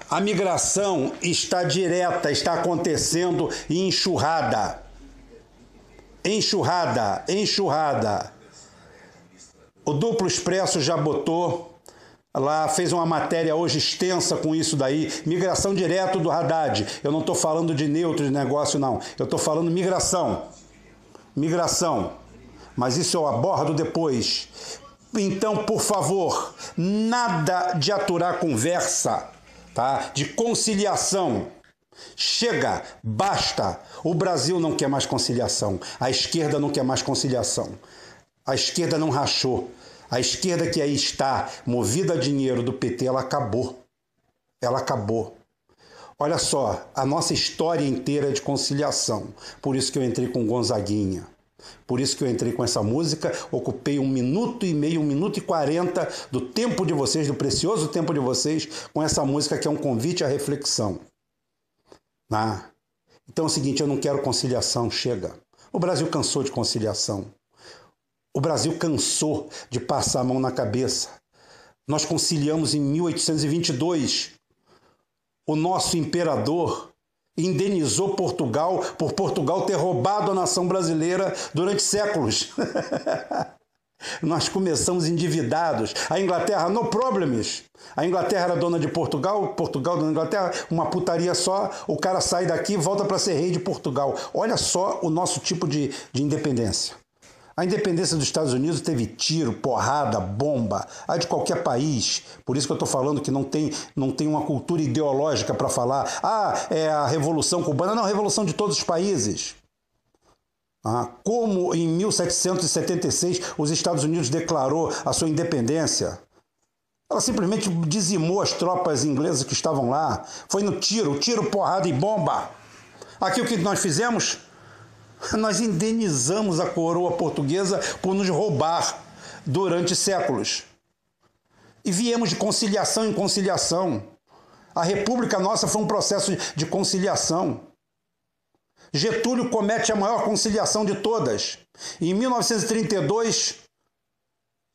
A migração está direta, está acontecendo e enxurrada enxurrada, enxurrada. O Duplo Expresso já botou lá, fez uma matéria hoje extensa com isso daí, migração direto do Haddad. Eu não estou falando de neutro de negócio, não. Eu estou falando migração. Migração. Mas isso eu abordo depois. Então, por favor, nada de aturar conversa, tá? De conciliação. Chega, basta. O Brasil não quer mais conciliação. A esquerda não quer mais conciliação. A esquerda não rachou. A esquerda que aí está, movida a dinheiro do PT, ela acabou. Ela acabou. Olha só, a nossa história inteira é de conciliação. Por isso que eu entrei com Gonzaguinha. Por isso que eu entrei com essa música, ocupei um minuto e meio, um minuto e quarenta do tempo de vocês, do precioso tempo de vocês, com essa música que é um convite à reflexão. Ah, então é o seguinte, eu não quero conciliação, chega. O Brasil cansou de conciliação. O Brasil cansou de passar a mão na cabeça. Nós conciliamos em 1822. O nosso imperador indenizou Portugal por Portugal ter roubado a nação brasileira durante séculos. Nós começamos endividados. A Inglaterra, no problems. A Inglaterra era dona de Portugal, Portugal dona da Inglaterra, uma putaria só. O cara sai daqui e volta para ser rei de Portugal. Olha só o nosso tipo de, de independência. A independência dos Estados Unidos teve tiro, porrada, bomba, a de qualquer país. Por isso que eu estou falando que não tem, não tem uma cultura ideológica para falar. Ah, é a Revolução Cubana. Não, a Revolução de todos os países. Ah, como em 1776 os Estados Unidos declarou a sua independência. Ela simplesmente dizimou as tropas inglesas que estavam lá. Foi no tiro, tiro, porrada e bomba. Aqui o que nós fizemos? Nós indenizamos a coroa portuguesa por nos roubar durante séculos. E viemos de conciliação em conciliação. A República nossa foi um processo de conciliação. Getúlio comete a maior conciliação de todas. Em 1932,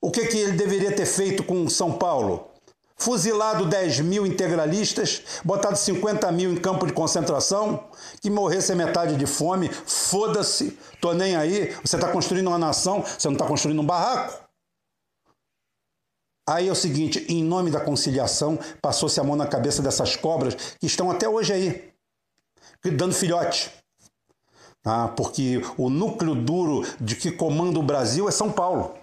o que, que ele deveria ter feito com São Paulo? Fuzilado 10 mil integralistas, botado 50 mil em campo de concentração, que morresse a metade de fome, foda-se, tô nem aí. Você está construindo uma nação, você não está construindo um barraco. Aí é o seguinte: em nome da conciliação, passou-se a mão na cabeça dessas cobras que estão até hoje aí, dando filhote. Ah, porque o núcleo duro de que comanda o Brasil é São Paulo.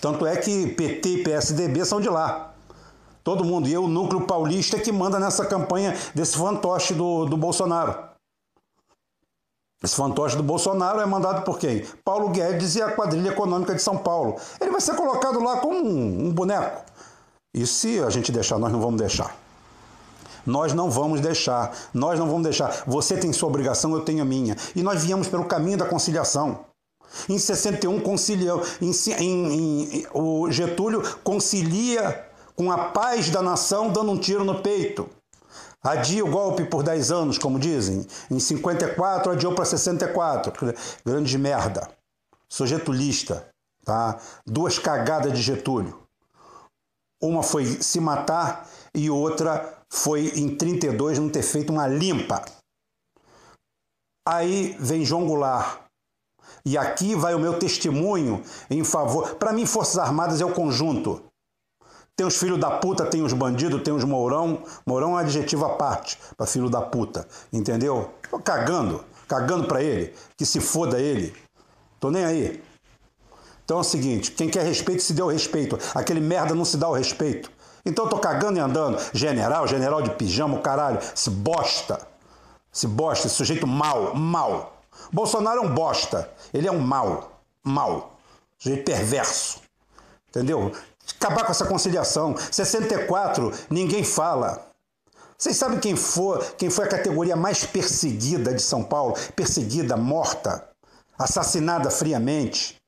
Tanto é que PT e PSDB são de lá. Todo mundo. E é o núcleo paulista que manda nessa campanha desse fantoche do, do Bolsonaro. Esse fantoche do Bolsonaro é mandado por quem? Paulo Guedes e a quadrilha econômica de São Paulo. Ele vai ser colocado lá como um, um boneco. E se a gente deixar, nós não vamos deixar. Nós não vamos deixar, nós não vamos deixar. Você tem sua obrigação, eu tenho a minha. E nós viemos pelo caminho da conciliação. Em 61, concilia, em, em, em, o Getúlio concilia com a paz da nação, dando um tiro no peito. Adia o golpe por 10 anos, como dizem. Em 54, adiou para 64. Grande merda. Sou getulista. Tá? Duas cagadas de Getúlio. Uma foi se matar e outra foi em 32 não ter feito uma limpa. Aí vem João Goulart. E aqui vai o meu testemunho em favor. Para mim, Forças Armadas é o conjunto. Tem os filhos da puta, tem os bandidos, tem os mourão. Mourão é um adjetivo à parte para filho da puta, entendeu? Tô cagando, cagando para ele, que se foda ele. Tô nem aí. Então é o seguinte, quem quer respeito se deu respeito. Aquele merda não se dá o respeito. Então eu tô cagando e andando. General, general de pijama, caralho. Se bosta. Se bosta, esse sujeito mal, mal. Bolsonaro é um bosta. Ele é um mal, mal. Sujeito perverso. Entendeu? Acabar com essa conciliação. 64, ninguém fala. Vocês sabem quem foi, quem foi a categoria mais perseguida de São Paulo? Perseguida, morta, assassinada friamente.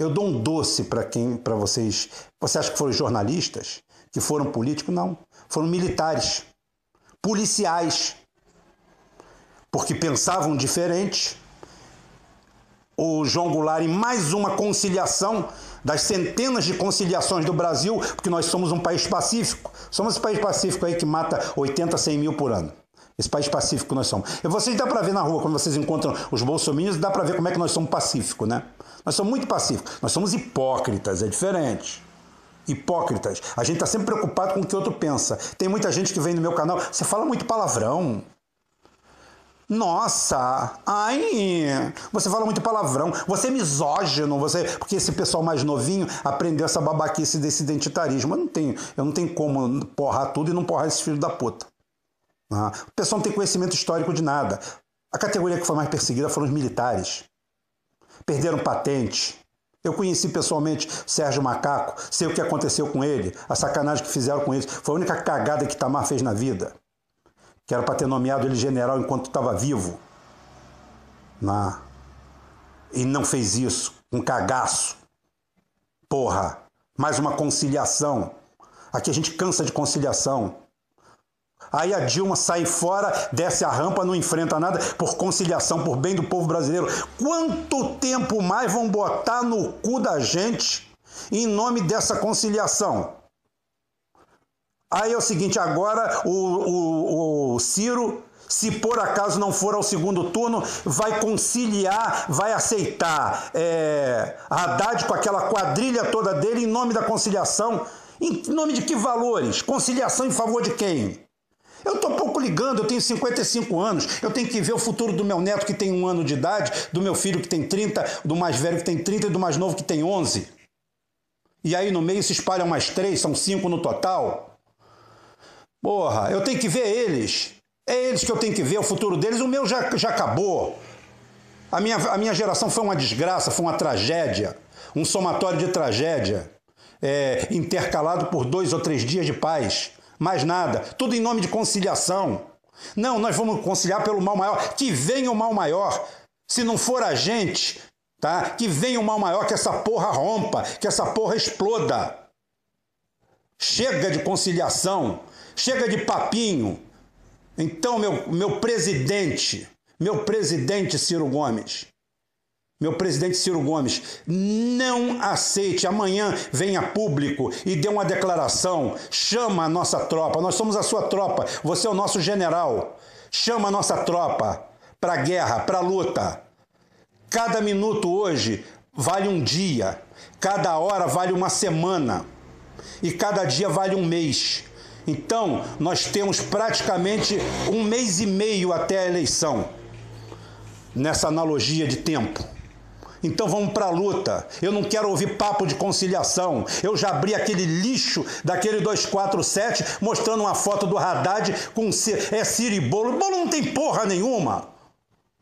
Eu dou um doce para quem, para vocês. Você acha que foram jornalistas? Que foram políticos? Não. Foram militares, policiais, porque pensavam diferente. O João Goulart, em mais uma conciliação, das centenas de conciliações do Brasil, porque nós somos um país pacífico. Somos esse país pacífico aí que mata 80, 100 mil por ano. Esse país pacífico nós somos. E vocês dá para ver na rua, quando vocês encontram os bolsominions, dá para ver como é que nós somos pacíficos, né? Nós somos muito pacíficos. Nós somos hipócritas, é diferente. Hipócritas. A gente está sempre preocupado com o que o outro pensa. Tem muita gente que vem no meu canal, você fala muito palavrão. Nossa, ai, você fala muito palavrão, você é misógino, você, porque esse pessoal mais novinho aprendeu essa babaquice desse identitarismo. Eu não tenho, eu não tenho como porrar tudo e não porrar esses filhos da puta. Ah, o pessoal não tem conhecimento histórico de nada. A categoria que foi mais perseguida foram os militares. Perderam patente. Eu conheci pessoalmente Sérgio Macaco, sei o que aconteceu com ele, a sacanagem que fizeram com ele. Foi a única cagada que Tamar fez na vida que era para ter nomeado ele general enquanto estava vivo. Na... E não fez isso, um cagaço. Porra, mais uma conciliação. Aqui a gente cansa de conciliação. Aí a Dilma sai fora, desce a rampa, não enfrenta nada por conciliação, por bem do povo brasileiro. Quanto tempo mais vão botar no cu da gente em nome dessa conciliação? Aí é o seguinte, agora o, o, o Ciro se por acaso não for ao segundo turno, vai conciliar, vai aceitar é, Haddad com aquela quadrilha toda dele em nome da conciliação. Em nome de que valores? Conciliação em favor de quem? Eu estou pouco ligando, eu tenho 55 anos, eu tenho que ver o futuro do meu neto que tem um ano de idade, do meu filho que tem 30, do mais velho que tem 30 e do mais novo que tem 11. E aí no meio se espalham mais três, são cinco no total. Porra, eu tenho que ver eles. É eles que eu tenho que ver, o futuro deles. O meu já, já acabou. A minha, a minha geração foi uma desgraça, foi uma tragédia. Um somatório de tragédia. É, intercalado por dois ou três dias de paz. Mais nada. Tudo em nome de conciliação. Não, nós vamos conciliar pelo mal maior. Que venha o mal maior. Se não for a gente, tá? Que venha o mal maior, que essa porra rompa, que essa porra exploda. Chega de conciliação. Chega de papinho. Então, meu, meu presidente, meu presidente Ciro Gomes, meu presidente Ciro Gomes, não aceite. Amanhã venha público e dê uma declaração. Chama a nossa tropa. Nós somos a sua tropa. Você é o nosso general. Chama a nossa tropa para a guerra, para a luta. Cada minuto hoje vale um dia. Cada hora vale uma semana. E cada dia vale um mês. Então, nós temos praticamente um mês e meio até a eleição, nessa analogia de tempo. Então vamos para a luta. Eu não quero ouvir papo de conciliação. Eu já abri aquele lixo daquele 247 mostrando uma foto do Haddad com é Ciro e Bolo. Bolo não tem porra nenhuma.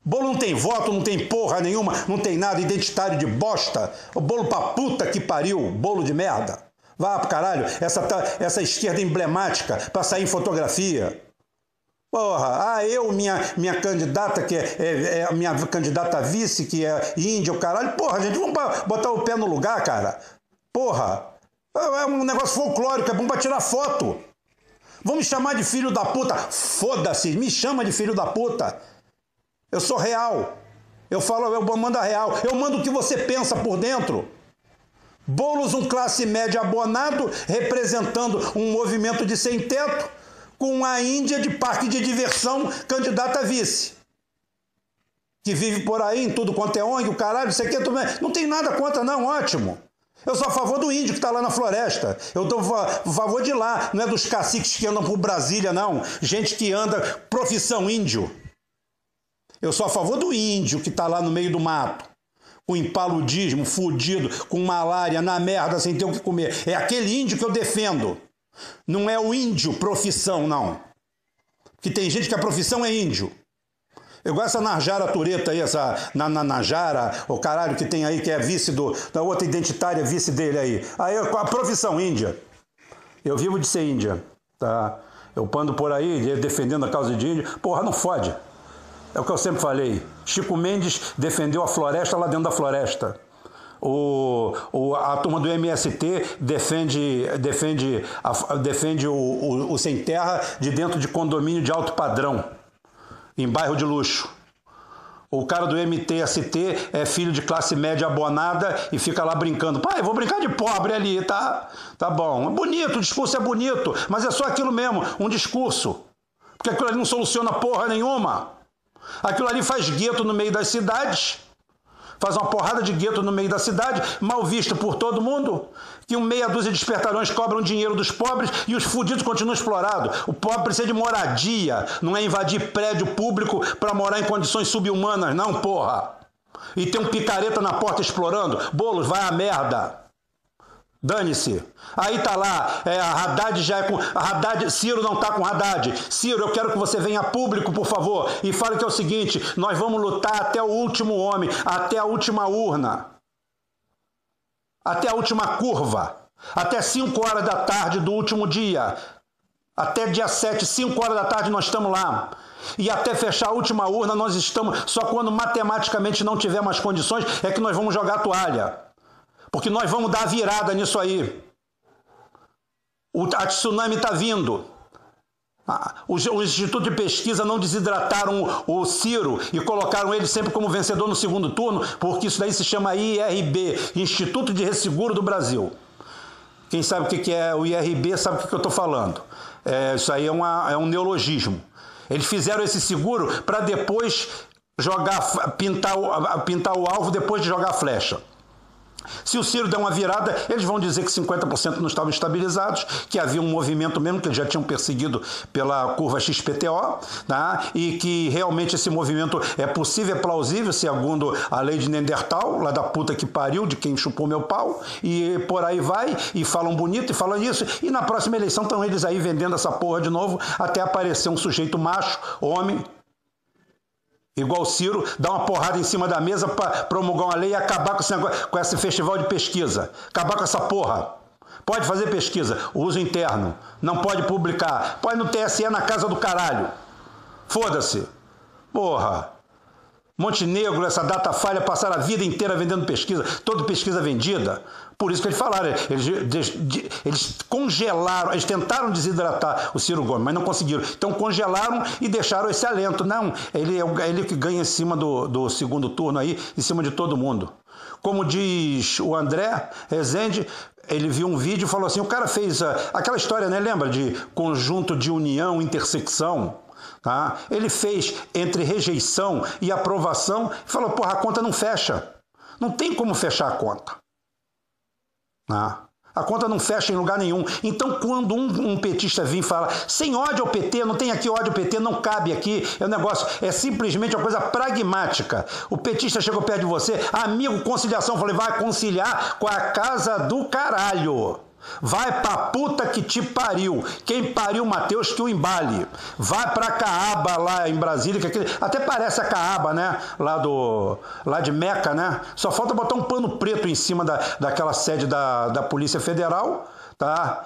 Bolo não tem voto, não tem porra nenhuma, não tem nada identitário de bosta. O bolo pra puta que pariu, bolo de merda. Vá pro caralho, essa, essa esquerda emblemática para sair em fotografia. Porra, ah, eu, minha, minha candidata, que é, é, é minha candidata vice, que é índia, o caralho. Porra, gente, vamos botar o pé no lugar, cara. Porra, é um negócio folclórico, é bom pra tirar foto. Vamos chamar de filho da puta. Foda-se, me chama de filho da puta. Eu sou real. Eu falo, eu mando a real. Eu mando o que você pensa por dentro. Boulos, um classe média abonado, representando um movimento de sem teto com a Índia de parque de diversão, candidata a vice. Que vive por aí em tudo quanto é ONG, o caralho, isso aqui também. Não tem nada contra, não, ótimo. Eu sou a favor do índio que está lá na floresta. Eu estou a favor de lá, não é dos caciques que andam por Brasília, não. Gente que anda profissão índio. Eu sou a favor do índio que está lá no meio do mato, com impaludismo, fudido, com malária, na merda, sem ter o que comer. É aquele índio que eu defendo. Não é o índio profissão, não. Que tem gente que a profissão é índio. Gosto dessa Najara Tureta aí, essa na, na, Najara, o caralho que tem aí, que é vice do, da outra identitária, vice dele aí. Aí a profissão índia. Eu vivo de ser índia, tá? Eu pando por aí defendendo a causa de índio. Porra, não fode. É o que eu sempre falei. Chico Mendes defendeu a floresta lá dentro da floresta. O, o, a turma do MST defende, defende, a, defende o, o, o sem terra de dentro de condomínio de alto padrão, em bairro de luxo. O cara do MTST é filho de classe média abonada e fica lá brincando. Pai, vou brincar de pobre ali, tá? Tá bom. É bonito, o discurso é bonito, mas é só aquilo mesmo, um discurso. Porque aquilo ali não soluciona porra nenhuma. Aquilo ali faz gueto no meio das cidades faz uma porrada de gueto no meio da cidade, mal visto por todo mundo, que um meia dúzia de espertalhões cobram dinheiro dos pobres e os fudidos continuam explorados. O pobre precisa de moradia, não é invadir prédio público para morar em condições subhumanas, não, porra. E tem um picareta na porta explorando. Bolos, vai a merda. Dane-se. Aí tá lá, é, a Haddad já é com. A Haddad, Ciro não tá com Haddad. Ciro, eu quero que você venha público, por favor, e fale que é o seguinte: nós vamos lutar até o último homem, até a última urna, até a última curva, até 5 horas da tarde do último dia. Até dia 7, 5 horas da tarde, nós estamos lá. E até fechar a última urna, nós estamos. Só quando matematicamente não tiver mais condições é que nós vamos jogar a toalha. Porque nós vamos dar virada nisso aí. O, tsunami está vindo. Ah, o, o, Instituto de Pesquisa não desidrataram o, o Ciro e colocaram ele sempre como vencedor no segundo turno, porque isso daí se chama IRB Instituto de Resseguro do Brasil. Quem sabe o que é o IRB sabe o que eu estou falando. É, isso aí é, uma, é um neologismo. Eles fizeram esse seguro para depois jogar, pintar, pintar o alvo depois de jogar a flecha. Se o Ciro der uma virada, eles vão dizer que 50% não estavam estabilizados, que havia um movimento mesmo que eles já tinham perseguido pela curva XPTO, tá? e que realmente esse movimento é possível, é plausível, segundo a lei de Neandertal, lá da puta que pariu, de quem chupou meu pau, e por aí vai, e falam bonito, e falam isso, e na próxima eleição estão eles aí vendendo essa porra de novo, até aparecer um sujeito macho, homem, Igual o Ciro, dá uma porrada em cima da mesa para promulgar uma lei e acabar com esse, negócio, com esse festival de pesquisa. Acabar com essa porra. Pode fazer pesquisa, uso interno. Não pode publicar. Pode no TSE na casa do caralho. Foda-se. Porra. Montenegro, essa data falha, passaram a vida inteira vendendo pesquisa, toda pesquisa vendida. Por isso que eles falaram, eles, eles congelaram, eles tentaram desidratar o Ciro Gomes, mas não conseguiram. Então congelaram e deixaram esse alento. Não, ele é ele que ganha em cima do, do segundo turno aí, em cima de todo mundo. Como diz o André Rezende, ele viu um vídeo e falou assim: o cara fez uh, aquela história, né? Lembra de conjunto de união, intersecção? Tá? Ele fez entre rejeição e aprovação e falou: porra, a conta não fecha. Não tem como fechar a conta. Tá? A conta não fecha em lugar nenhum. Então, quando um, um, petista vir e fala sem ódio ao PT, não tem aqui ódio ao PT, não cabe aqui, é um negócio, é simplesmente uma coisa pragmática. O petista chegou perto de você, amigo, conciliação, falei, vai conciliar com a casa do caralho. Vai pra puta que te pariu. Quem pariu Mateus que o embale. Vai pra Caaba lá em Brasília, que até parece a Caaba, né? Lá do lá de Meca, né? Só falta botar um pano preto em cima da, daquela sede da, da Polícia Federal, tá?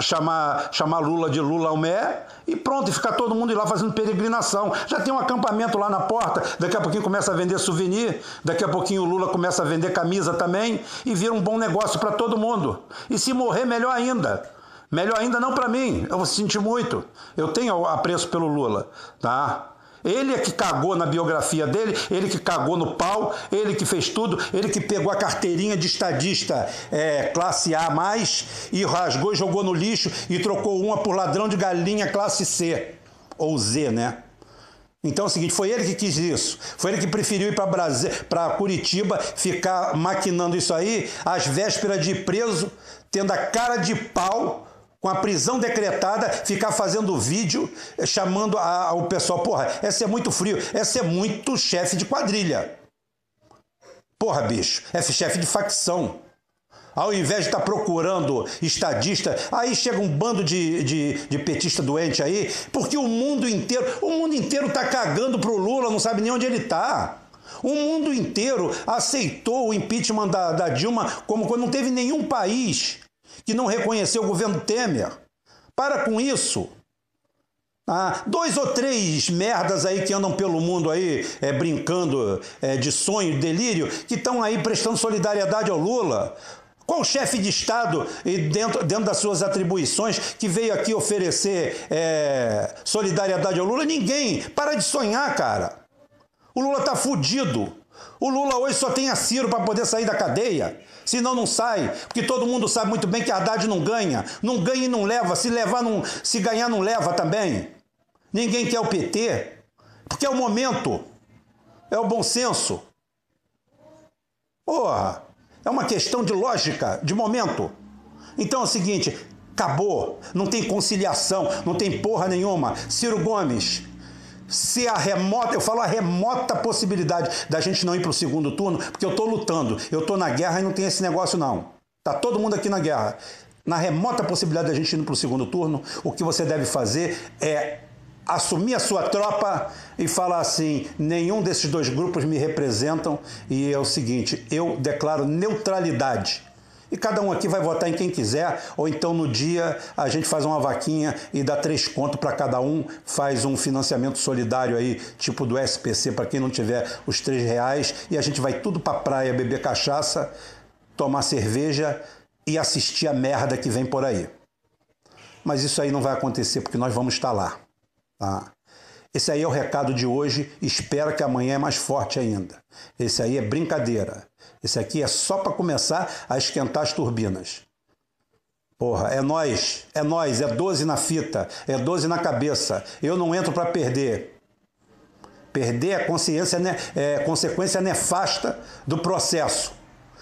chamar, chamar Lula de Lula Almé e pronto, e ficar todo mundo lá fazendo peregrinação. Já tem um acampamento lá na porta, daqui a pouquinho começa a vender souvenir, daqui a pouquinho o Lula começa a vender camisa também e vira um bom negócio para todo mundo. E se morrer, melhor ainda. Melhor ainda não para mim, eu vou sentir muito. Eu tenho apreço pelo Lula, tá? Ele é que cagou na biografia dele, ele que cagou no pau, ele que fez tudo, ele que pegou a carteirinha de estadista é, classe A mais e rasgou e jogou no lixo e trocou uma por ladrão de galinha classe C ou Z, né? Então é o seguinte, foi ele que quis isso. Foi ele que preferiu ir para Curitiba, ficar maquinando isso aí, às vésperas de preso, tendo a cara de pau com a prisão decretada, ficar fazendo vídeo eh, chamando a, o pessoal, porra, essa é muito frio, essa é muito chefe de quadrilha. Porra, bicho, é chefe de facção. Ao invés de estar tá procurando estadista, aí chega um bando de, de, de, petista doente aí, porque o mundo inteiro, o mundo inteiro está cagando pro Lula, não sabe nem onde ele está. O mundo inteiro aceitou o impeachment da, da Dilma como quando não teve nenhum país que não reconheceu o governo Temer. Para com isso. Ah, dois ou três merdas aí que andam pelo mundo aí é, brincando é, de sonho, delírio, que estão aí prestando solidariedade ao Lula. Qual chefe de Estado, dentro, dentro das suas atribuições, que veio aqui oferecer é, solidariedade ao Lula? Ninguém. Para de sonhar, cara. O Lula tá fudido. O Lula hoje só tem a Ciro para poder sair da cadeia. Senão não sai, porque todo mundo sabe muito bem que a Haddad não ganha. Não ganha e não leva. Se levar, não, se ganhar, não leva também. Ninguém quer o PT, porque é o momento. É o bom senso. Porra, é uma questão de lógica, de momento. Então é o seguinte, acabou. Não tem conciliação, não tem porra nenhuma. Ciro Gomes, se a remota, eu falo a remota possibilidade da gente não ir para o segundo turno, porque eu estou lutando, eu estou na guerra e não tem esse negócio não. Tá todo mundo aqui na guerra. Na remota possibilidade da gente ir para o segundo turno, o que você deve fazer é assumir a sua tropa e falar assim: nenhum desses dois grupos me representam e é o seguinte, eu declaro neutralidade. E cada um aqui vai votar em quem quiser, ou então no dia a gente faz uma vaquinha e dá três contos para cada um, faz um financiamento solidário aí, tipo do SPC, para quem não tiver os três reais, e a gente vai tudo para praia beber cachaça, tomar cerveja e assistir a merda que vem por aí. Mas isso aí não vai acontecer porque nós vamos estar lá. Tá? Esse aí é o recado de hoje. Espera que amanhã é mais forte ainda. Esse aí é brincadeira. Esse aqui é só para começar a esquentar as turbinas. Porra, é nós, é nós, é 12 na fita, é 12 na cabeça. Eu não entro para perder. Perder é, consciência, é consequência nefasta do processo.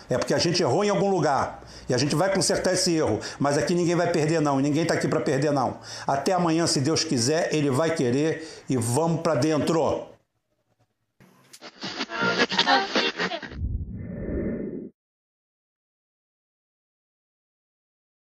É porque a gente errou em algum lugar. E a gente vai consertar esse erro. Mas aqui ninguém vai perder, não. E ninguém está aqui para perder, não. Até amanhã, se Deus quiser, ele vai querer. E vamos para dentro.